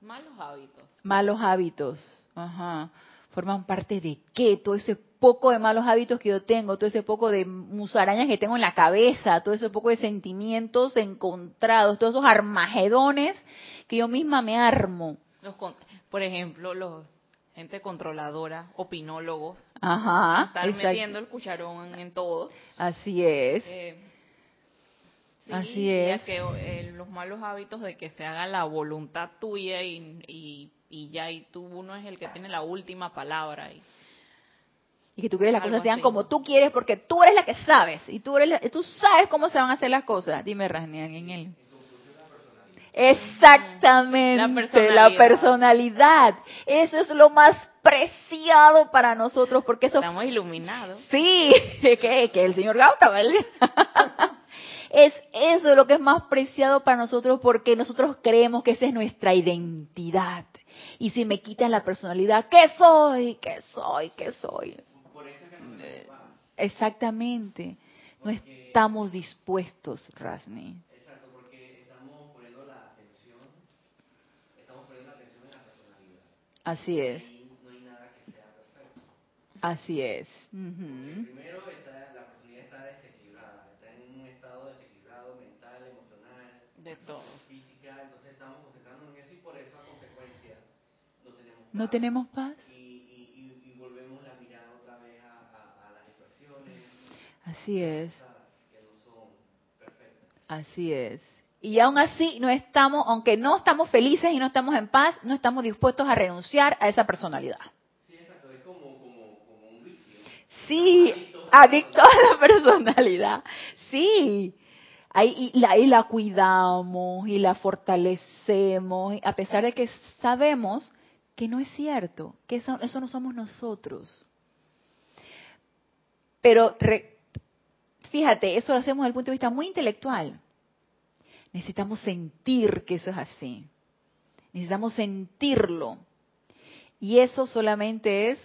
Malos hábitos. Malos hábitos. Ajá. Forman parte de qué? Todo ese poco de malos hábitos que yo tengo, todo ese poco de musarañas que tengo en la cabeza, todo ese poco de sentimientos encontrados, todos esos armagedones que yo misma me armo. por ejemplo, los gente controladora, opinólogos, Ajá, están metiendo el cucharón en, todo. Así es. Eh, Así es. que eh, los malos hábitos de que se haga la voluntad tuya y, y, ya, y tú uno es el que tiene la última palabra. Y, y que tú quieres las cosas sean como tú quieres porque tú eres la que sabes y tú eres tú sabes cómo se van a hacer las cosas. Dime, Rasnian, en él. Exactamente, la personalidad. Eso es lo más preciado para nosotros porque eso... Estamos iluminados. Sí, [laughs] que, que el señor Gautama. [laughs] es eso lo que es más preciado para nosotros porque nosotros creemos que esa es nuestra identidad. Y si me quitan la personalidad, ¿qué soy? ¿Qué soy? ¿Qué soy? Exactamente. No estamos dispuestos, Rasni. Exacto, porque estamos poniendo la atención, estamos poniendo la atención en la personalidad. Así es. no hay nada que sea perfecto. Así es. Primero está, la personalidad está desequilibrada, está en un estado desequilibrado mental, emocional, de todo. física, entonces estamos concentrándonos en eso y por eso a consecuencia no tenemos paz. No tenemos paz. Así es. Así es. Y aún así no estamos, aunque no estamos felices y no estamos en paz, no estamos dispuestos a renunciar a esa personalidad. Sí, exacto, es como, un vicio. Sí, [laughs] adicto a la personalidad. Sí. Ahí, y, la, y la cuidamos y la fortalecemos, a pesar de que sabemos que no es cierto, que eso, eso no somos nosotros. Pero Fíjate, eso lo hacemos desde el punto de vista muy intelectual. Necesitamos sentir que eso es así. Necesitamos sentirlo. Y eso solamente es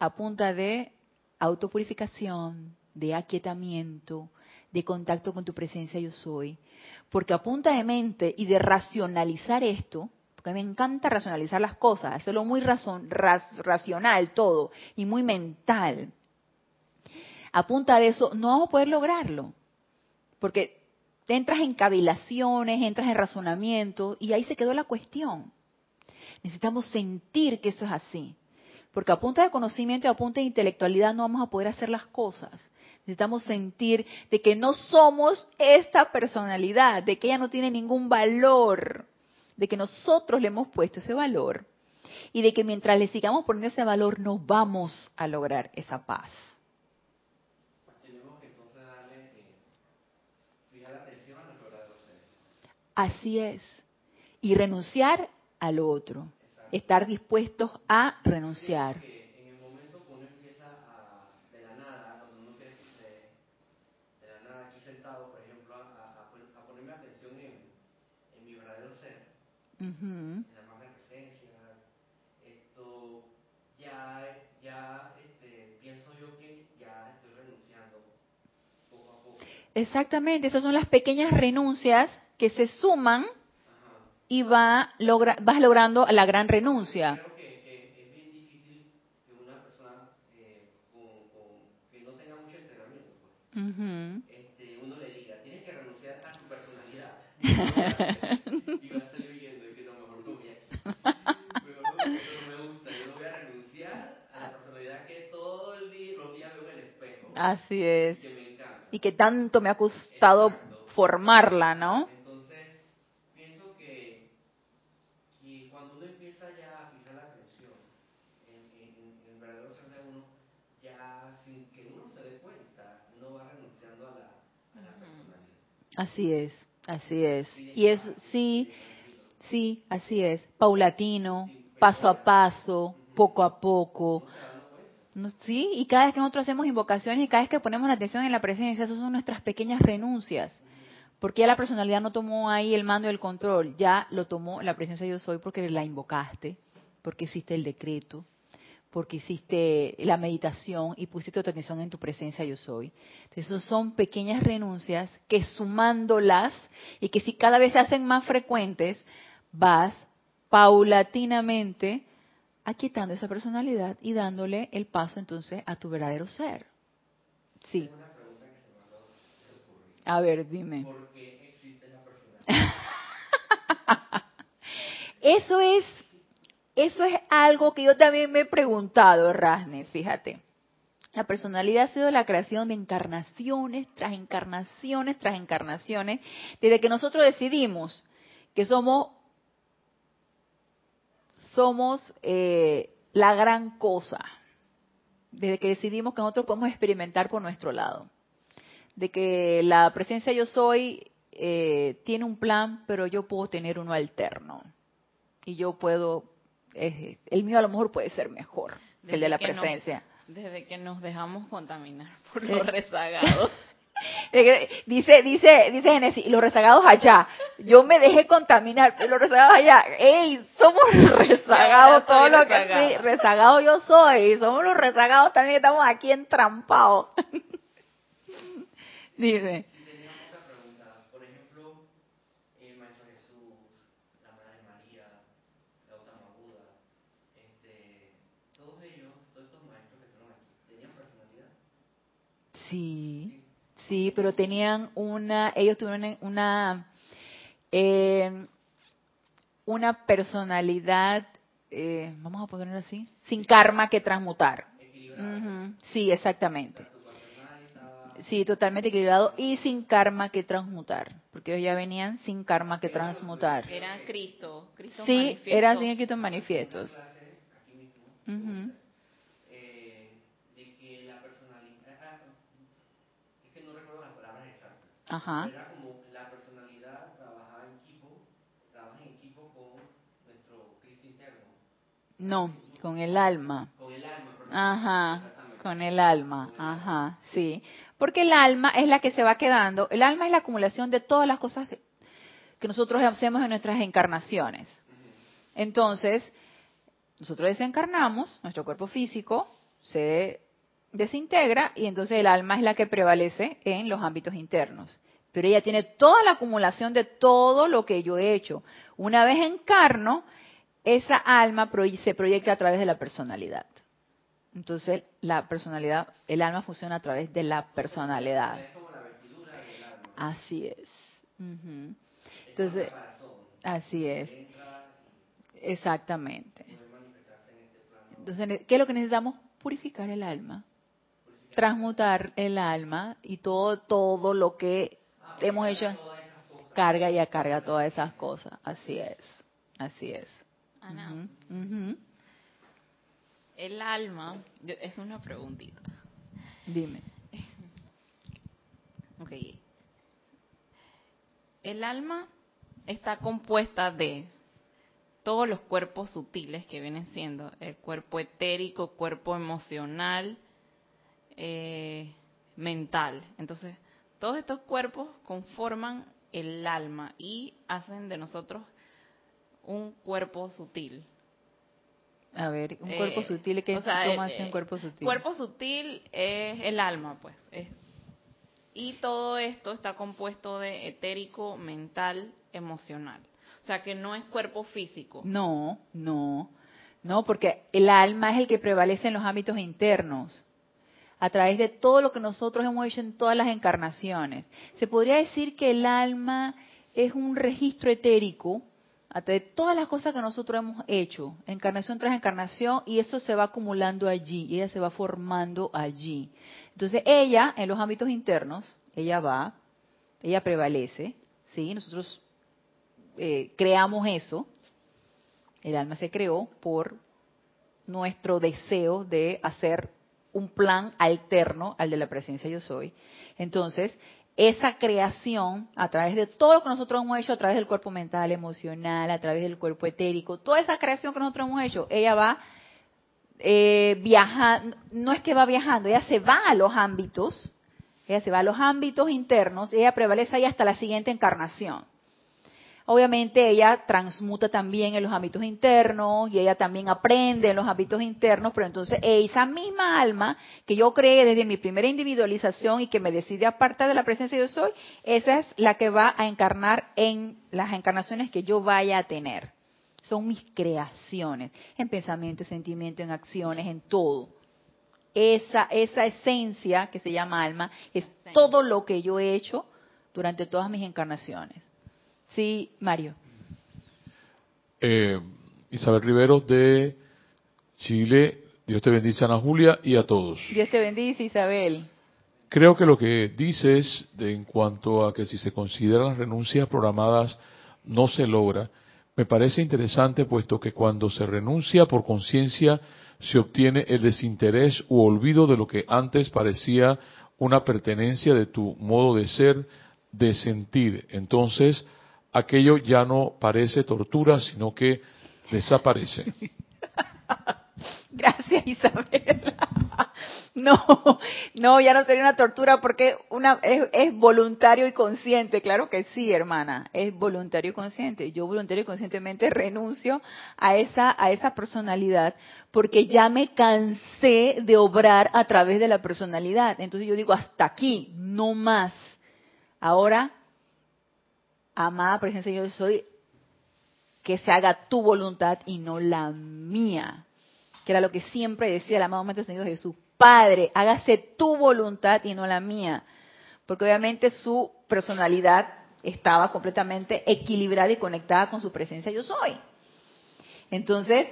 a punta de autopurificación, de aquietamiento, de contacto con tu presencia yo soy. Porque a punta de mente y de racionalizar esto, porque me encanta racionalizar las cosas, hacerlo muy racional todo y muy mental a punta de eso, no vamos a poder lograrlo. Porque entras en cavilaciones, entras en razonamiento y ahí se quedó la cuestión. Necesitamos sentir que eso es así. Porque a punta de conocimiento y a punta de intelectualidad no vamos a poder hacer las cosas. Necesitamos sentir de que no somos esta personalidad, de que ella no tiene ningún valor, de que nosotros le hemos puesto ese valor y de que mientras le sigamos poniendo ese valor no vamos a lograr esa paz. Así es. Y renunciar al otro. Estar dispuestos a renunciar. En el momento que empieza a, de la nada, cuando uno quiere de, de la nada aquí sentado, por ejemplo, a, a, a ponerme atención en, mi verdadero ser, en la magna presencia, esto ya, ya este, pienso yo que ya estoy renunciando poco a poco. Exactamente, esas son las pequeñas renuncias que se suman y va logra, vas logrando la gran renuncia. Este, uno le diga, tienes que renunciar a tu personalidad. [laughs] Y huyendo que no, mejor no, no me gusta. Yo no voy a renunciar a la personalidad que todo el día, los días veo en el espejo. Así es. Que me encanta. Y que tanto me ha costado formarla, ¿no? Entonces, pienso que, que cuando uno empieza ya a fijar la atención en, en, en- en el verdadero ser de uno, ya sin que uno se dé cuenta, uno va renunciando a la, a la personalidad. Así es, así es. Y es, sí, sí, así es. Paulatino, paso a paso, poco a poco. Sí, y cada vez que nosotros hacemos invocaciones y cada vez que ponemos la atención en la presencia, esas son nuestras pequeñas renuncias. Porque ya la personalidad no tomó ahí el mando y el control, ya lo tomó la presencia yo soy porque la invocaste, porque hiciste el decreto, porque hiciste la meditación y pusiste tu atención en tu presencia yo soy. Entonces, son pequeñas renuncias que sumándolas y que si cada vez se hacen más frecuentes, vas paulatinamente aquietando esa personalidad y dándole el paso entonces a tu verdadero ser. Sí. A ver, dime. ¿Por qué existe la [laughs] personalidad? Eso es, eso es algo que yo también me he preguntado, Rasne, fíjate. La personalidad ha sido la creación de encarnaciones tras encarnaciones tras encarnaciones, desde que nosotros decidimos que somos, somos eh, la gran cosa, desde que decidimos que nosotros podemos experimentar por nuestro lado, de que la presencia yo soy eh, tiene un plan, pero yo puedo tener uno alterno. Y yo puedo, eh, el mío a lo mejor puede ser mejor que el de la Desde que presencia. desde que nos dejamos contaminar por los rezagados. [laughs] Dice, dice, dice Genesis, los rezagados allá. Yo me dejé contaminar, pero los rezagados allá. ¡Ey! Somos rezagados, Ya, ya todo soy lo que rezagado. sí, rezagado yo soy. Somos los rezagados también, estamos aquí entrampados. [laughs] dice. Si teníamos otra pregunta, por ejemplo, el Maestro Jesús, la Madre María, Gautama Buda, este, todos ellos, todos estos maestros que estuvieron aquí, ¿tenían personalidad? Sí, sí, pero tenían una, ellos tuvieron una, eh, una personalidad, eh, vamos a ponerlo así, sin karma que transmutar. Ujú, Sí, exactamente. Sí, totalmente equilibrado y sin karma que transmutar, porque ellos ya venían sin karma que transmutar. Eran Cristo, Cristo Sí, eran sin escritos manifiestos. aquí mismo, Ujú. eh, de que la personalidad, ah, es que no recuerdo las palabras exactas, Ajá. era como la personalidad trabajaba en equipo, trabaja en equipo con nuestro Cristo interno, No, con el alma. con el alma, perdón. Ajá, con el alma, ajá, sí. Porque el alma es la que se va quedando, el alma es la acumulación de todas las cosas que nosotros hacemos en nuestras encarnaciones. Entonces, nosotros desencarnamos, nuestro cuerpo físico se desintegra y entonces el alma es la que prevalece en los ámbitos internos. Pero ella tiene toda la acumulación de todo lo que yo he hecho. Una vez encarno, esa alma se proyecta a través de la personalidad. Entonces, la personalidad, el alma funciona a través de la personalidad. Así es. Entonces, así es. Exactamente. este Entonces, ¿qué es lo que necesitamos? Purificar el alma, transmutar el alma y todo, todo lo que hemos hecho carga y acarga todas esas cosas. Así es, así es. Ana, el alma, es una preguntita. Dime. [laughs] Ok. El alma está compuesta de todos los cuerpos sutiles que vienen siendo el cuerpo etérico, cuerpo emocional, eh, mental. Entonces, todos estos cuerpos conforman el alma y hacen de nosotros un cuerpo sutil. A ver, un Eh, cuerpo sutil, ¿qué o sea, ¿cómo eh, hace un cuerpo sutil? Cuerpo sutil es el alma, pues. Es Y todo esto está compuesto de etérico, mental, emocional. O sea que no es cuerpo físico. No, no, no, porque el alma es el que prevalece en los ámbitos internos a través de todo lo que nosotros hemos hecho en todas las encarnaciones. Se podría decir que el alma es un registro etérico de todas las cosas que nosotros hemos hecho, encarnación tras encarnación, y eso se va acumulando allí, y ella se va formando allí. Entonces ella, en los ámbitos internos, ella va, ella prevalece, ¿sí? Nosotros eh, creamos eso, el alma se creó por nuestro deseo de hacer un plan alterno al de la presencia yo soy. Entonces, esa creación a través de todo lo que nosotros hemos hecho, a través del cuerpo mental, emocional, a través del cuerpo etérico, toda esa creación que nosotros hemos hecho, ella va eh, viajando, no es que va viajando, ella se va a los ámbitos, ella se va a los ámbitos internos, ella prevalece ahí hasta la siguiente encarnación. Obviamente ella transmuta también en los ámbitos internos y ella también aprende en los ámbitos internos, pero entonces esa misma alma que yo creé desde mi primera individualización y que me decide apartar de la presencia de yo soy, esa es la que va a encarnar en las encarnaciones que yo vaya a tener. Son mis creaciones, en pensamiento, en sentimiento, en acciones, en todo. Esa, esa esencia que se llama alma es todo lo que yo he hecho durante todas mis encarnaciones. Sí, Mario. Eh, Isabel Rivero de Chile. Dios te bendice, Ana Julia, y a todos. Dios te bendice, Isabel. Creo que lo que dices de, en cuanto a que si se consideran las renuncias programadas no se logra, me parece interesante puesto que cuando se renuncia por conciencia se obtiene el desinterés u olvido de lo que antes parecía una pertenencia de tu modo de ser, de sentir. Entonces, aquello ya no parece tortura, sino que desaparece. [laughs] Gracias, Isabel. [laughs] No, no, ya no sería una tortura porque una es, voluntario y consciente. Claro que sí, hermana, es voluntario y consciente. Yo voluntario y conscientemente renuncio a esa a esa personalidad porque ya me cansé de obrar a través de la personalidad. Entonces yo digo hasta aquí, no más. Ahora amada presencia yo soy, que se haga tu voluntad y no la mía. Que era lo que siempre decía el amado Maestro Señor Jesús. Padre, hágase tu voluntad y no la mía. Porque obviamente su personalidad estaba completamente equilibrada y conectada con su presencia yo soy. Entonces,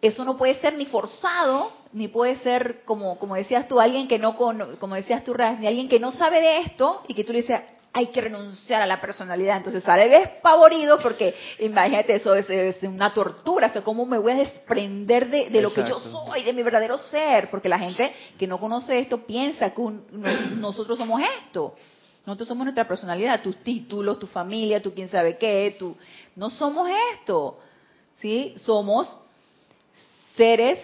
eso no puede ser ni forzado, ni puede ser como, como decías tú, alguien que no, como decías tú, ni alguien que no sabe de esto y que tú le dices, hay que renunciar a la personalidad. Entonces sale despavorido porque, imagínate, eso es, una tortura. O ¿cómo me voy a desprender de, lo que yo soy, de mi verdadero ser? Porque la gente que no conoce esto piensa que nosotros somos esto. Nosotros somos nuestra personalidad, tus títulos, tu familia, tu quién sabe qué, tú. No somos esto. ¿Sí? Somos seres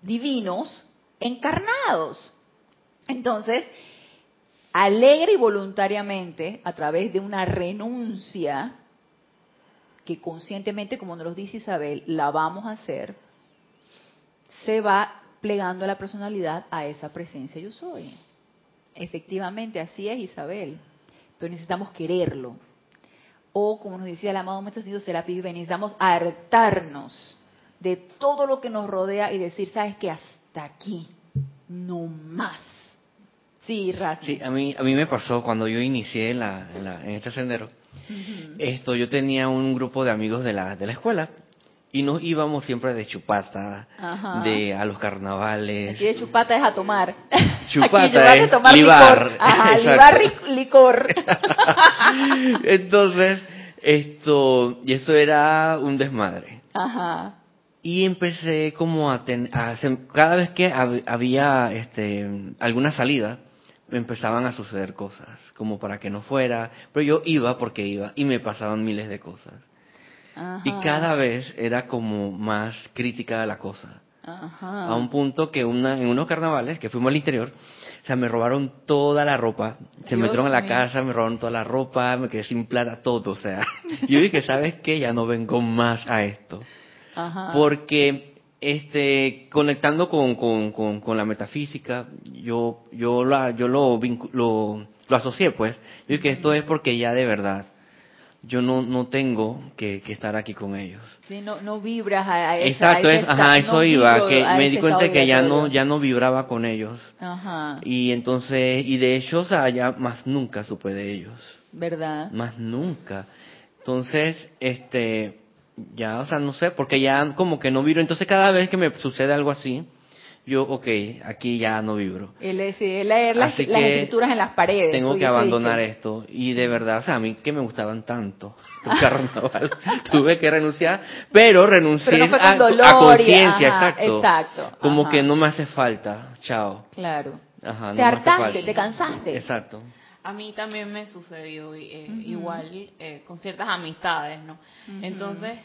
divinos encarnados. Entonces, alegre y voluntariamente, a través de una renuncia, que conscientemente, como nos lo dice Isabel, la vamos a hacer, se va plegando la personalidad a esa presencia yo soy. Efectivamente, así es Isabel, pero necesitamos quererlo. O, como nos decía el amado Maestro Señor Serapis, necesitamos hartarnos de todo lo que nos rodea y decir, ¿sabes qué? Hasta aquí, no más Sí, Sí, a mí, a mí me pasó cuando yo inicié en, la, en, este sendero. Esto, yo tenía un grupo de amigos de la, de la escuela y nos íbamos siempre de chupata, de a los carnavales. Aquí de chupata es a tomar. [laughs] Chupata es tomar libar. Licor. [laughs] licor. [laughs] Entonces, esto, y eso era un desmadre. Ajá. Y empecé como a, tener, cada vez que había este, alguna salida, empezaban a suceder cosas, como para que no fuera, pero yo iba porque iba y me pasaban miles de cosas. Y cada vez era como más crítica la cosa. A un punto que una, en unos carnavales que fuimos al interior, o sea, me robaron toda la ropa, se metieron a la casa, me robaron toda la ropa, me quedé sin plata, todo, o sea. [laughs] Yo dije, ¿sabes qué? Ya no vengo más a esto. Porque este, conectando con, con, con, con la metafísica, yo, yo, la, yo lo, lo, lo asocié, pues. Yo que esto es porque ya de verdad yo no, no tengo que, que estar aquí con ellos. Sí, no, no vibras a, a esa- Exacto, a es, ajá, eso no iba, que me di cuenta que ya no, ya no vibraba con ellos. Ajá, Y entonces, y de hecho, o sea, ya más nunca supe de ellos. ¿verdad? Más nunca. Entonces, este, ya, o sea, no sé, porque ya como que no vibro. Entonces, cada vez que me sucede algo así, yo, ok, aquí ya no vibro. Él es, sí, él leer las, Así las escrituras en las paredes. Tengo que dices, abandonar que- esto. Y de verdad, o sea, a mí que me gustaban tanto [laughs] el carnaval, [laughs] tuve que renunciar, pero renuncié Pero no a, dolor a y- conciencia, exacto. exacto, Como ajá. que no me hace falta, chao. Claro. Ajá, no te hace hartaste, te cansaste. Exacto. A mí también me sucedió eh, Ujú. igual eh, con ciertas amistades, ¿no? Ujú. Entonces,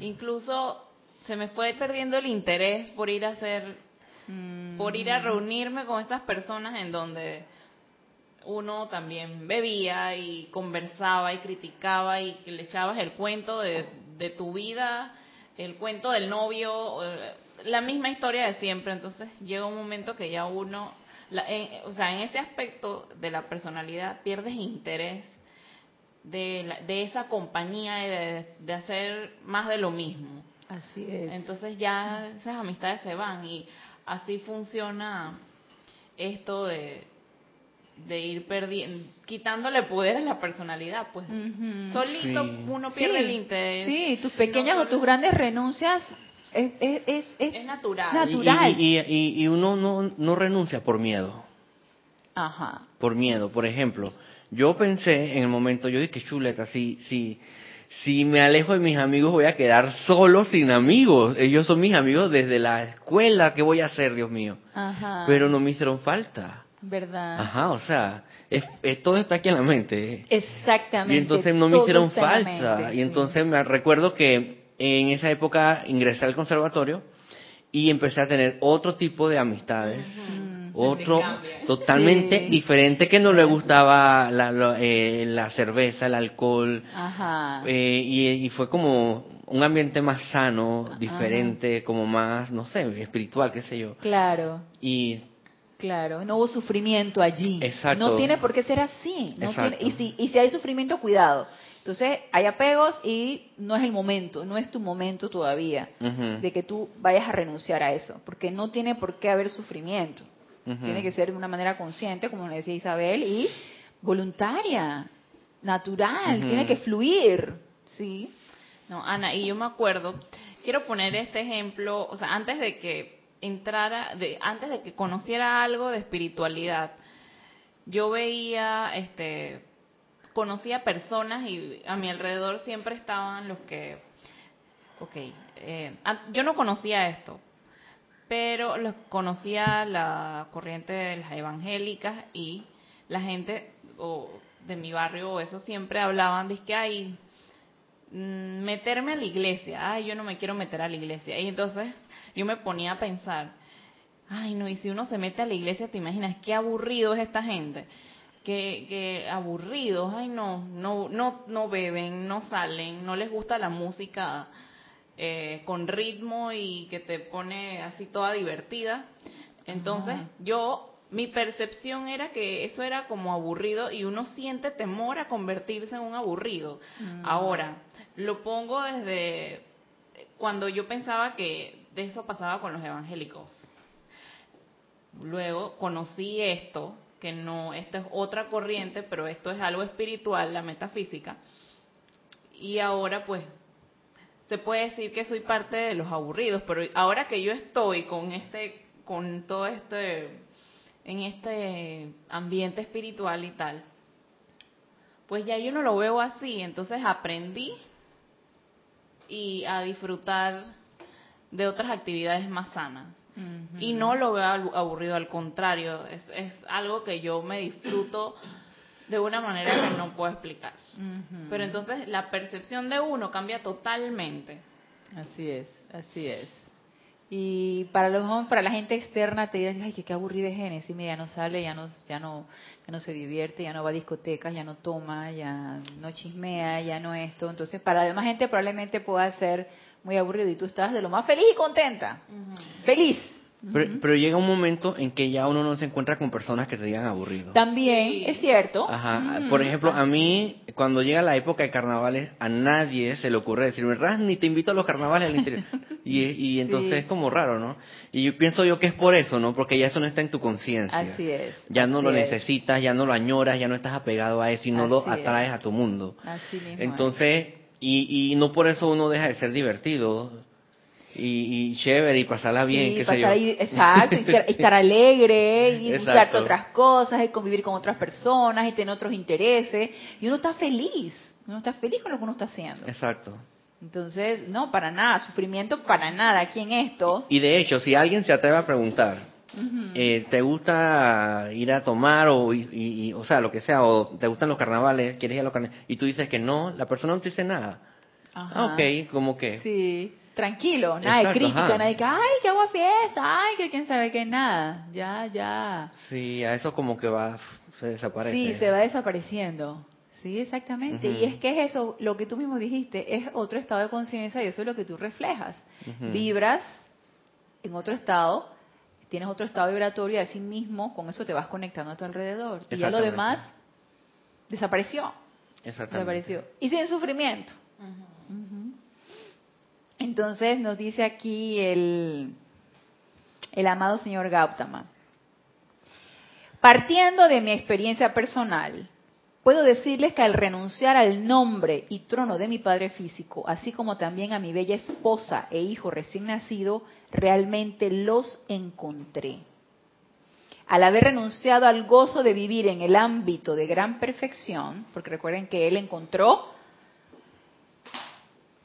incluso se me fue perdiendo el interés por ir a hacer, Mm, por ir a reunirme con estas personas en donde uno también bebía y conversaba y criticaba y le echabas el cuento de, de tu vida, el cuento del novio, la misma historia de siempre. Entonces llega un momento que ya uno, la- en- o sea, en ese aspecto de la personalidad pierdes interés de, la- de esa compañía y de, de hacer más de lo mismo. Así es. Entonces ya esas amistades se van y así funciona esto de, de ir perdiendo, quitándole poder a la personalidad, pues Ujú. solito Sí. uno pierde Sí, el interés. Sí, tus pequeñas No, o tus grandes renuncias es, es, es, es- Es natural. Natu- Y, Natural. y, y, y uno no, no renuncia por miedo. Ajá. por miedo. Por ejemplo, yo pensé en el momento, yo dije, chuleta, si, si, si me alejo de mis amigos voy a quedar solo sin amigos. Ellos son mis amigos desde la escuela, ¿qué voy a hacer, Dios mío? Ajá. Pero no me hicieron falta. ¿Verdad? Ajá, o sea, es, es- todo está aquí en la mente. Exactamente. Y entonces no me hicieron falta. mente, Y sí. entonces me recuerdo que en esa época ingresé al conservatorio y empecé a tener otro tipo de amistades. Mm. Otro totalmente Sí. diferente que no le gustaba la, la, eh, la cerveza, el alcohol. Ajá. eh, y, y fue como un ambiente más sano, diferente, como más, no sé, espiritual, qué sé yo. Claro. Y Claro, no hubo sufrimiento allí. Exacto. No tiene por qué ser así. No Exacto. tiene- y, si, y si hay sufrimiento, cuidado. Entonces, hay apegos y no es el momento, no es tu momento todavía de que tú vayas a renunciar a eso, porque no tiene por qué haber sufrimiento. Tiene que ser de una manera consciente, como le decía Isabel, y voluntaria, natural, tiene que fluir, ¿sí? No, Ana, y yo me acuerdo, quiero poner este ejemplo, o sea, antes de que entrara, de, antes de que conociera algo de espiritualidad, yo veía, este, conocía personas y a mi alrededor siempre estaban los que, ok, eh, yo no conocía esto, pero los conocía la corriente de las evangélicas y la gente o de mi barrio o eso siempre hablaban de que hay mm, meterme a la iglesia, ay, yo no me quiero meter a la iglesia. Y entonces yo me ponía a pensar, ay, no, y si uno se mete a la iglesia, te imaginas qué aburrido es esta gente. Que, que aburridos, ay, no, no, no, no beben, no salen, no les gusta la música eh, con ritmo y que te pone así toda divertida. Entonces, Ajá. yo, mi percepción era que eso era como aburrido y uno siente temor a convertirse en un aburrido. Mm. Ahora, lo pongo desde cuando yo pensaba que de eso pasaba con los evangélicos. Luego conocí esto, que no, esto es otra corriente, pero esto es algo espiritual, la metafísica. Y ahora pues se puede decir que soy parte de los aburridos, pero ahora que yo estoy con este, con todo este, en este ambiente espiritual y tal, pues ya yo no lo veo así, entonces aprendí y a disfrutar de otras actividades más sanas. Y no lo veo abu- aburrido, al contrario, es, es algo que yo me disfruto de una manera que no puedo explicar. Pero entonces la percepción de uno cambia totalmente. Así es, así es. Y para los para la gente externa te dirán, ay, que qué aburrido es Génesis, mira, ya no sale, ya no, ya no, ya no se divierte, ya no va a discotecas, ya no toma, ya no chismea, ya no esto. Entonces, para la demás gente probablemente pueda ser muy aburrido y tú estás de lo más feliz y contenta. Feliz. Pero, pero llega un momento en que ya uno no se encuentra con personas que te digan aburrido. También, es cierto. Ajá. Ujú. Por ejemplo, a mí, cuando llega la época de carnavales, a nadie se le ocurre decirme, Raz, ni te invito a los carnavales al interior. [laughs] Y, y entonces Sí. es como raro, ¿no? Y yo pienso yo que es por eso, ¿no? Porque ya eso no está en tu conciencia. Así es. Ya no lo es. necesitas, ya no lo añoras, ya no estás apegado a eso y no lo es. atraes a tu mundo. Así mismo. Entonces, y, y no por eso uno deja de ser divertido y, y chévere y pasarla bien, Sí, qué sé pasar yo. exacto, y estar, estar [laughs] alegre, y Exacto. buscarte otras cosas, y convivir con otras personas, y tener otros intereses. Y uno está feliz, uno está feliz con lo que uno está haciendo. Exacto. Entonces, no, para nada, sufrimiento para nada aquí en esto. Y de hecho, si alguien se atreve a preguntar, eh, ¿te gusta ir a tomar o, y, y- o sea, lo que sea, o te gustan los carnavales, quieres ir a los carnavales, y tú dices que no, la persona no te dice nada. Ajá. Ah, ok, como que. Sí, tranquilo, nada de crítica, ajá. nada de que, ay, que hago fiesta, ay, que quién sabe qué, nada. Ya, ya. Sí, a eso como que va, se desaparece. Sí, se va desapareciendo. Sí, exactamente. Y es que es eso, lo que tú mismo dijiste, es otro estado de conciencia y eso es lo que tú reflejas. Ujú. Vibras en otro estado, tienes otro estado vibratorio y así mismo con eso te vas conectando a tu alrededor. Y ya lo demás desapareció. Exactamente. Desapareció. Y sin sufrimiento. Ujú. Entonces nos dice aquí el, el amado señor Gautama. Partiendo de mi experiencia personal, puedo decirles que al renunciar al nombre y trono de mi padre físico, así como también a mi bella esposa e hijo recién nacido, realmente los encontré. Al haber renunciado al gozo de vivir en el ámbito de gran perfección, porque recuerden que él encontró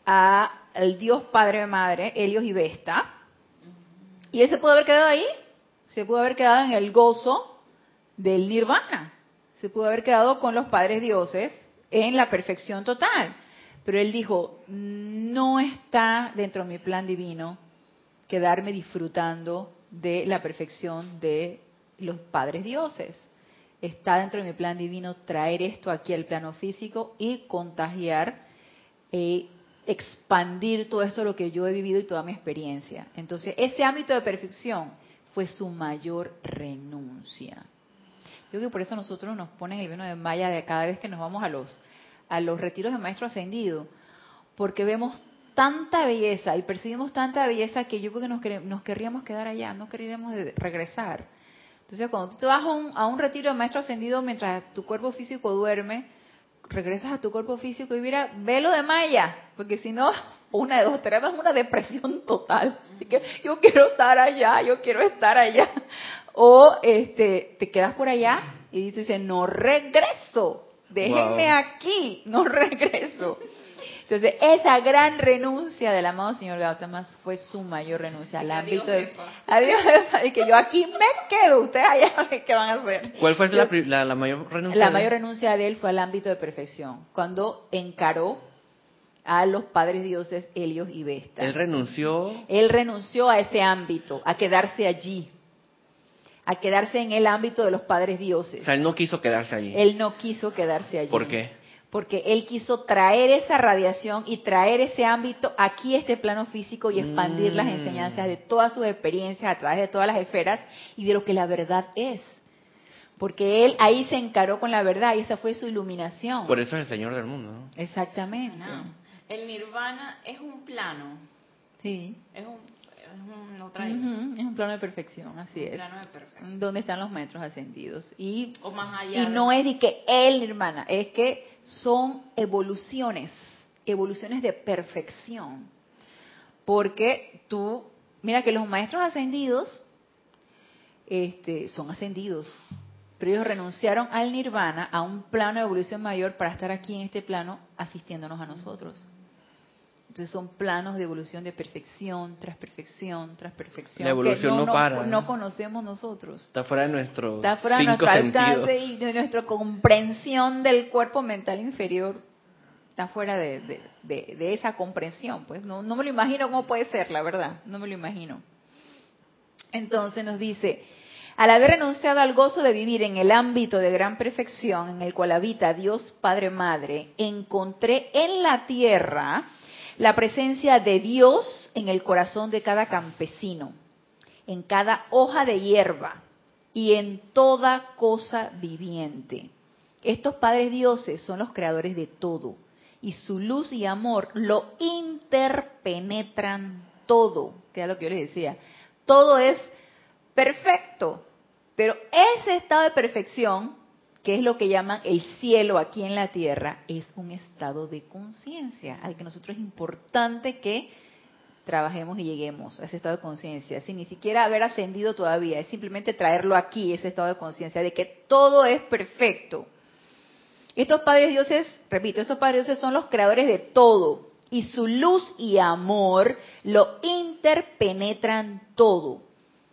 a- al Dios Padre Madre, Helios y Vesta, y él se pudo haber quedado ahí, se pudo haber quedado en el gozo del nirvana, se pudo haber quedado con los padres dioses en la perfección total. Pero él dijo, no está dentro de mi plan divino quedarme disfrutando de la perfección de los padres dioses. Está dentro de mi plan divino traer esto aquí al plano físico y contagiar, eh, expandir todo esto lo que yo he vivido y toda mi experiencia. Entonces, ese ámbito de perfección fue su mayor renuncia. Yo creo que por eso nosotros nos ponen el vino de Maya de cada vez que nos vamos a los a los retiros de maestro ascendido, porque vemos tanta belleza y percibimos tanta belleza que yo creo que nos, nos querríamos quedar allá, no queríamos regresar. Entonces, cuando tú te vas a un, a un retiro de maestro ascendido mientras tu cuerpo físico duerme, regresas a tu cuerpo físico y mira, velo de Maya, porque si no, una de dos, te das una depresión total. Así que yo quiero estar allá, yo quiero estar allá. O este, te quedas por allá y dices, no regreso, déjenme Wow. aquí, no [laughs] regreso. Entonces, esa gran renuncia del amado señor Gautama fue su mayor renuncia al ámbito de... Adiós, y que yo aquí me quedo, ustedes allá, [laughs] ¿qué van a hacer? ¿Cuál fue Yo- la, pri- la, la mayor renuncia? la de- mayor renuncia de él fue al ámbito de perfección, cuando encaró a los padres dioses Helios y Vesta. Él renunció. Él renunció a ese ámbito, a quedarse allí, a quedarse en el ámbito de los padres O dioses. sea, él no quiso quedarse allí. Él no quiso quedarse allí. ¿Por qué? Porque él quiso traer esa radiación y traer ese ámbito aquí a este plano físico y expandir las Mm. enseñanzas de todas sus experiencias a través de todas las esferas y de lo que la verdad es. Porque él ahí se encaró con la verdad y esa fue su iluminación. Por eso es el Señor del mundo, ¿no? Exactamente. No. El nirvana es un plano, Sí. es un, es un Es plano de perfección, así un es. plano de perfección. Donde están los maestros ascendidos. Y, O más allá. y de- no es de que él, hermana, es que son evoluciones, evoluciones de perfección. Porque tú, mira que los maestros ascendidos este, son ascendidos, pero ellos renunciaron al nirvana, a un plano de evolución mayor para estar aquí en este plano asistiéndonos a nosotros. Entonces son planos de evolución de perfección tras perfección tras perfección. La evolución que no para. No conocemos nosotros. Está fuera de nuestro Está fuera de nuestro alcance y de nuestra comprensión del cuerpo mental inferior. Está fuera de, de- de- de esa comprensión. Pues no, no me lo imagino cómo puede ser, la verdad. No me lo imagino. Entonces nos dice, al haber renunciado al gozo de vivir en el ámbito de gran perfección en el cual habita Dios Padre Madre, encontré en la tierra La presencia de Dios en el corazón de cada campesino, en cada hoja de hierba y en toda cosa viviente. Estos padres dioses son los creadores de todo y su luz y amor lo interpenetran todo, que era lo que yo les decía. Todo es perfecto, pero ese estado de perfección, que es lo que llaman el cielo aquí en la tierra, es un estado de conciencia al que nosotros es importante que trabajemos y lleguemos a ese estado de conciencia, sin ni siquiera haber ascendido todavía, es simplemente traerlo aquí, ese estado de conciencia, de que todo es perfecto. Estos padres dioses, repito, estos padres dioses son los creadores de todo, y su luz y amor lo interpenetran todo.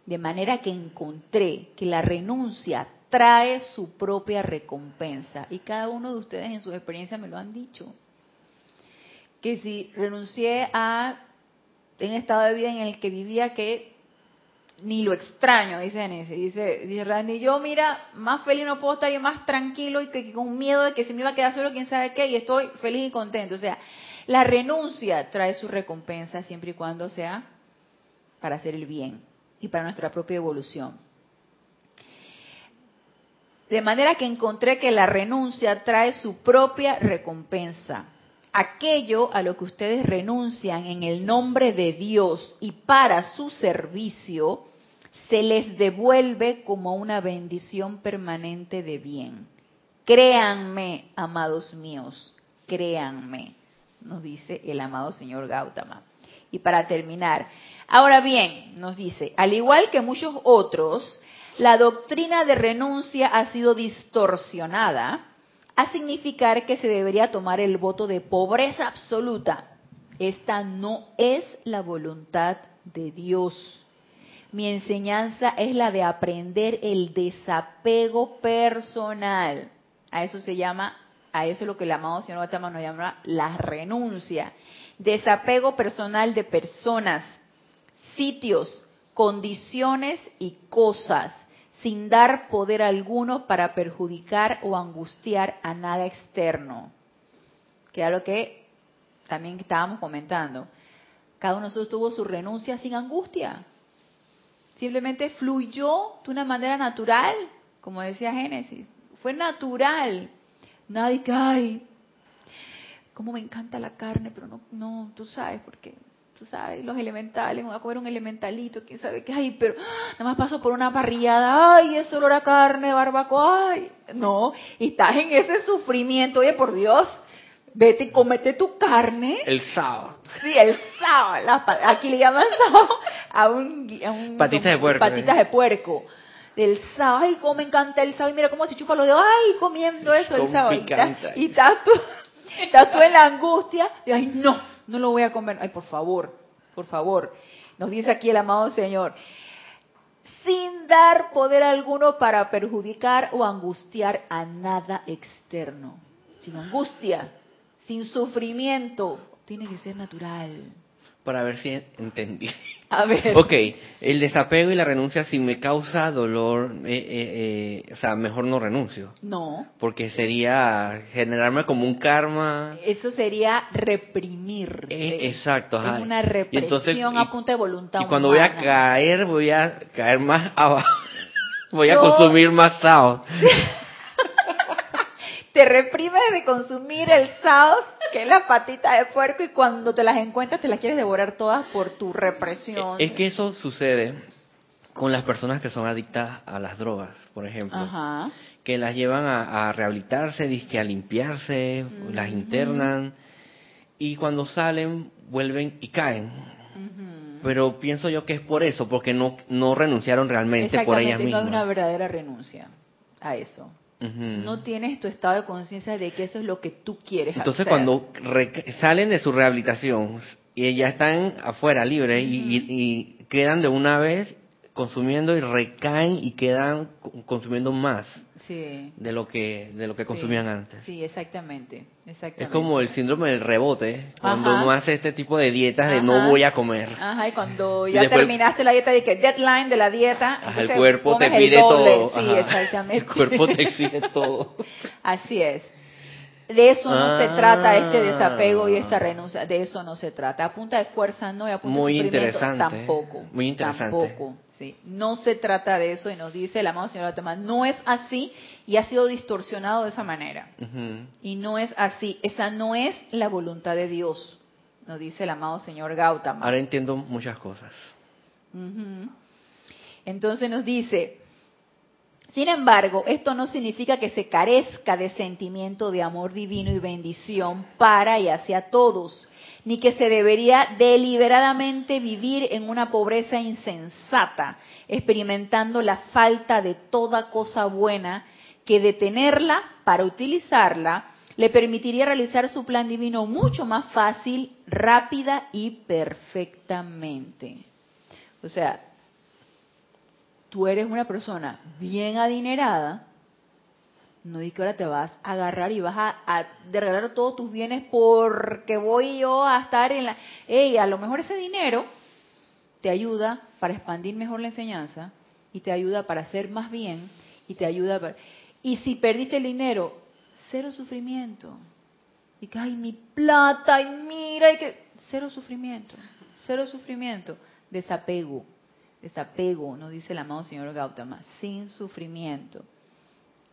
De manera que encontré que la renuncia trae su propia recompensa. Y cada uno de ustedes en su experiencia me lo han dicho. Que si renuncié a un estado de vida en el que vivía que ni lo extraño, dice Genesis, dice, dice Randy, yo mira, más feliz no puedo estar y más tranquilo y que, con miedo de que se me iba a quedar solo quién sabe qué y estoy feliz y contento. O sea, la renuncia trae su recompensa siempre y cuando sea para hacer el bien y para nuestra propia evolución. De manera que encontré que la renuncia trae su propia recompensa. Aquello a lo que ustedes renuncian en el nombre de Dios y para su servicio, se les devuelve como una bendición permanente de bien. Créanme, amados míos, créanme, nos dice el amado señor Gautama. Y para terminar, ahora bien, nos dice, al igual que muchos otros, la doctrina de renuncia ha sido distorsionada a significar que se debería tomar el voto de pobreza absoluta. Esta no es la voluntad de Dios. Mi enseñanza es la de aprender el desapego personal. A eso se llama, a eso es lo que el amado señor Gautama nos llama la renuncia. Desapego personal de personas, sitios, condiciones y cosas, sin dar poder alguno para perjudicar o angustiar a nada externo. Que era lo que también estábamos comentando. Cada uno de nosotros tuvo su renuncia sin angustia. Simplemente fluyó de una manera natural, como decía Génesis. Fue natural. Nadie que, ay, cómo me encanta la carne, pero no, no, tú sabes, porque tú sabes, los elementales, me voy a comer un elementalito, quién sabe qué, ay, pero nada más paso por una parrillada, ay, es olor a carne, barbacoa, ay, no, y estás en ese sufrimiento, oye, por Dios, vete y comete tu carne. El sábado. Sí, el sábado, aquí le llaman [laughs] sábado a un... A un patitas de puerco. Patitas de puerco. Del sábado, ay, cómo me encanta el sábado, y mira cómo se chupa los dedos, ay, comiendo eso el sábado. Y estás tú, [laughs] estás tú en la angustia, y ay, no, no lo voy a comer. Ay, por favor, por favor. Nos dice aquí el amado Señor, sin dar poder alguno para perjudicar o angustiar a nada externo. Sin angustia, sin sufrimiento. Tiene que ser natural para ver si entendí. [laughs] A ver. Ok, el desapego y la renuncia si me causa dolor, eh, eh, eh, o sea, mejor no renuncio. No. Porque sería generarme como un karma. Eso sería reprimir. exacto. Ajá. Es una represión a punta de voluntad. Y cuando voy a caer, voy a caer más [laughs] abajo. voy a consumir más sao. [laughs] te reprimes de consumir el saos, que es la patita de puerco, y cuando te las encuentras te las quieres devorar todas por tu represión. Es que eso sucede con las personas que son adictas a las drogas, por ejemplo. Que las llevan a, rehabilitarse, a limpiarse, las internan, y cuando salen vuelven y caen. Pero pienso yo que es por eso, porque no, no renunciaron realmente por ellas mismas. No hay una verdadera renuncia a eso. No tienes tu estado de conciencia de que eso es lo que tú quieres Entonces, cuando salen de su rehabilitación y ya están afuera libres y, quedan de una vez consumiendo y recaen y quedan consumiendo más de lo que de lo que consumían antes. Sí, exactamente, exactamente. Es como el síndrome del rebote, cuando uno hace este tipo de dietas de no voy a comer. Ajá, y cuando ya terminaste la dieta, de que deadline de la dieta, el cuerpo te pide todo. Sí, [laughs] exactamente. El cuerpo te exige todo. [laughs] Así es. De eso no se trata este Ah. desapego y esta renuncia, de eso no se trata. A punta de fuerza no y a punta Muy de interesante, tampoco. muy interesante. Tampoco, sí. No se trata de eso y nos dice el amado señor Gautama, no es así y ha sido distorsionado de esa manera. Y no es así, esa no es la voluntad de Dios, nos dice el amado señor Gautama. Ahora entiendo muchas cosas. Entonces nos dice, sin embargo, esto no significa que se carezca de sentimiento de amor divino y bendición para y hacia todos, ni que se debería deliberadamente vivir en una pobreza insensata, experimentando la falta de toda cosa buena, que detenerla para utilizarla le permitiría realizar su plan divino mucho más fácil, rápida y perfectamente. O sea, tú eres una persona bien adinerada, no di que ahora te vas a agarrar y vas a, a todos tus bienes porque voy yo a estar en la... Ey, a lo mejor ese dinero te ayuda para expandir mejor la enseñanza y te ayuda para hacer más bien y te ayuda para... Y si perdiste el dinero, cero sufrimiento. Y que, ay, mi plata, y mira, y que... Cero sufrimiento, cero sufrimiento. Desapego, desapego, nos dice el amado señor Gautama, sin sufrimiento.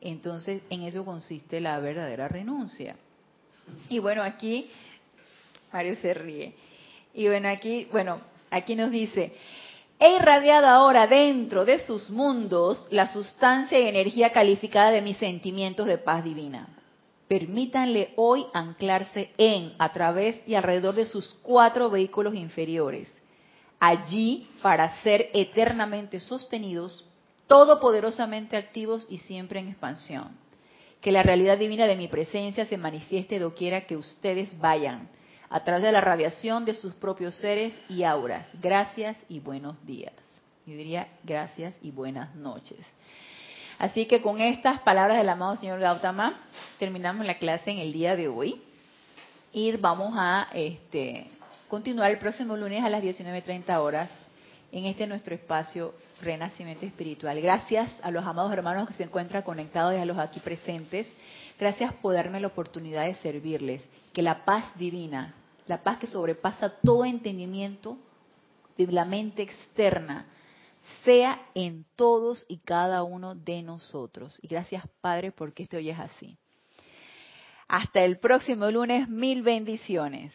Entonces, en eso consiste la verdadera renuncia. Y bueno, aquí, Mario se ríe. Y bueno, aquí, bueno, aquí nos dice, he irradiado ahora dentro de sus mundos la sustancia y energía calificada de mis sentimientos de paz divina. Permítanle hoy anclarse en, a través y alrededor de sus cuatro vehículos inferiores, allí para ser eternamente sostenidos, todopoderosamente activos y siempre en expansión. Que la realidad divina de mi presencia se manifieste doquiera que ustedes vayan, a través de la radiación de sus propios seres y auras. Gracias y buenos días. Yo diría gracias y buenas noches. Así que con estas palabras del amado señor Gautama terminamos la clase en el día de hoy y vamos a este, continuar el próximo lunes a las 19.30 horas en este nuestro espacio Renacimiento Espiritual. Gracias a los amados hermanos que se encuentran conectados y a los aquí presentes. Gracias por darme la oportunidad de servirles. Que la paz divina, la paz que sobrepasa todo entendimiento de la mente externa, sea en todos y cada uno de nosotros. Y gracias Padre porque esto hoy es así. Hasta el próximo lunes, mil bendiciones.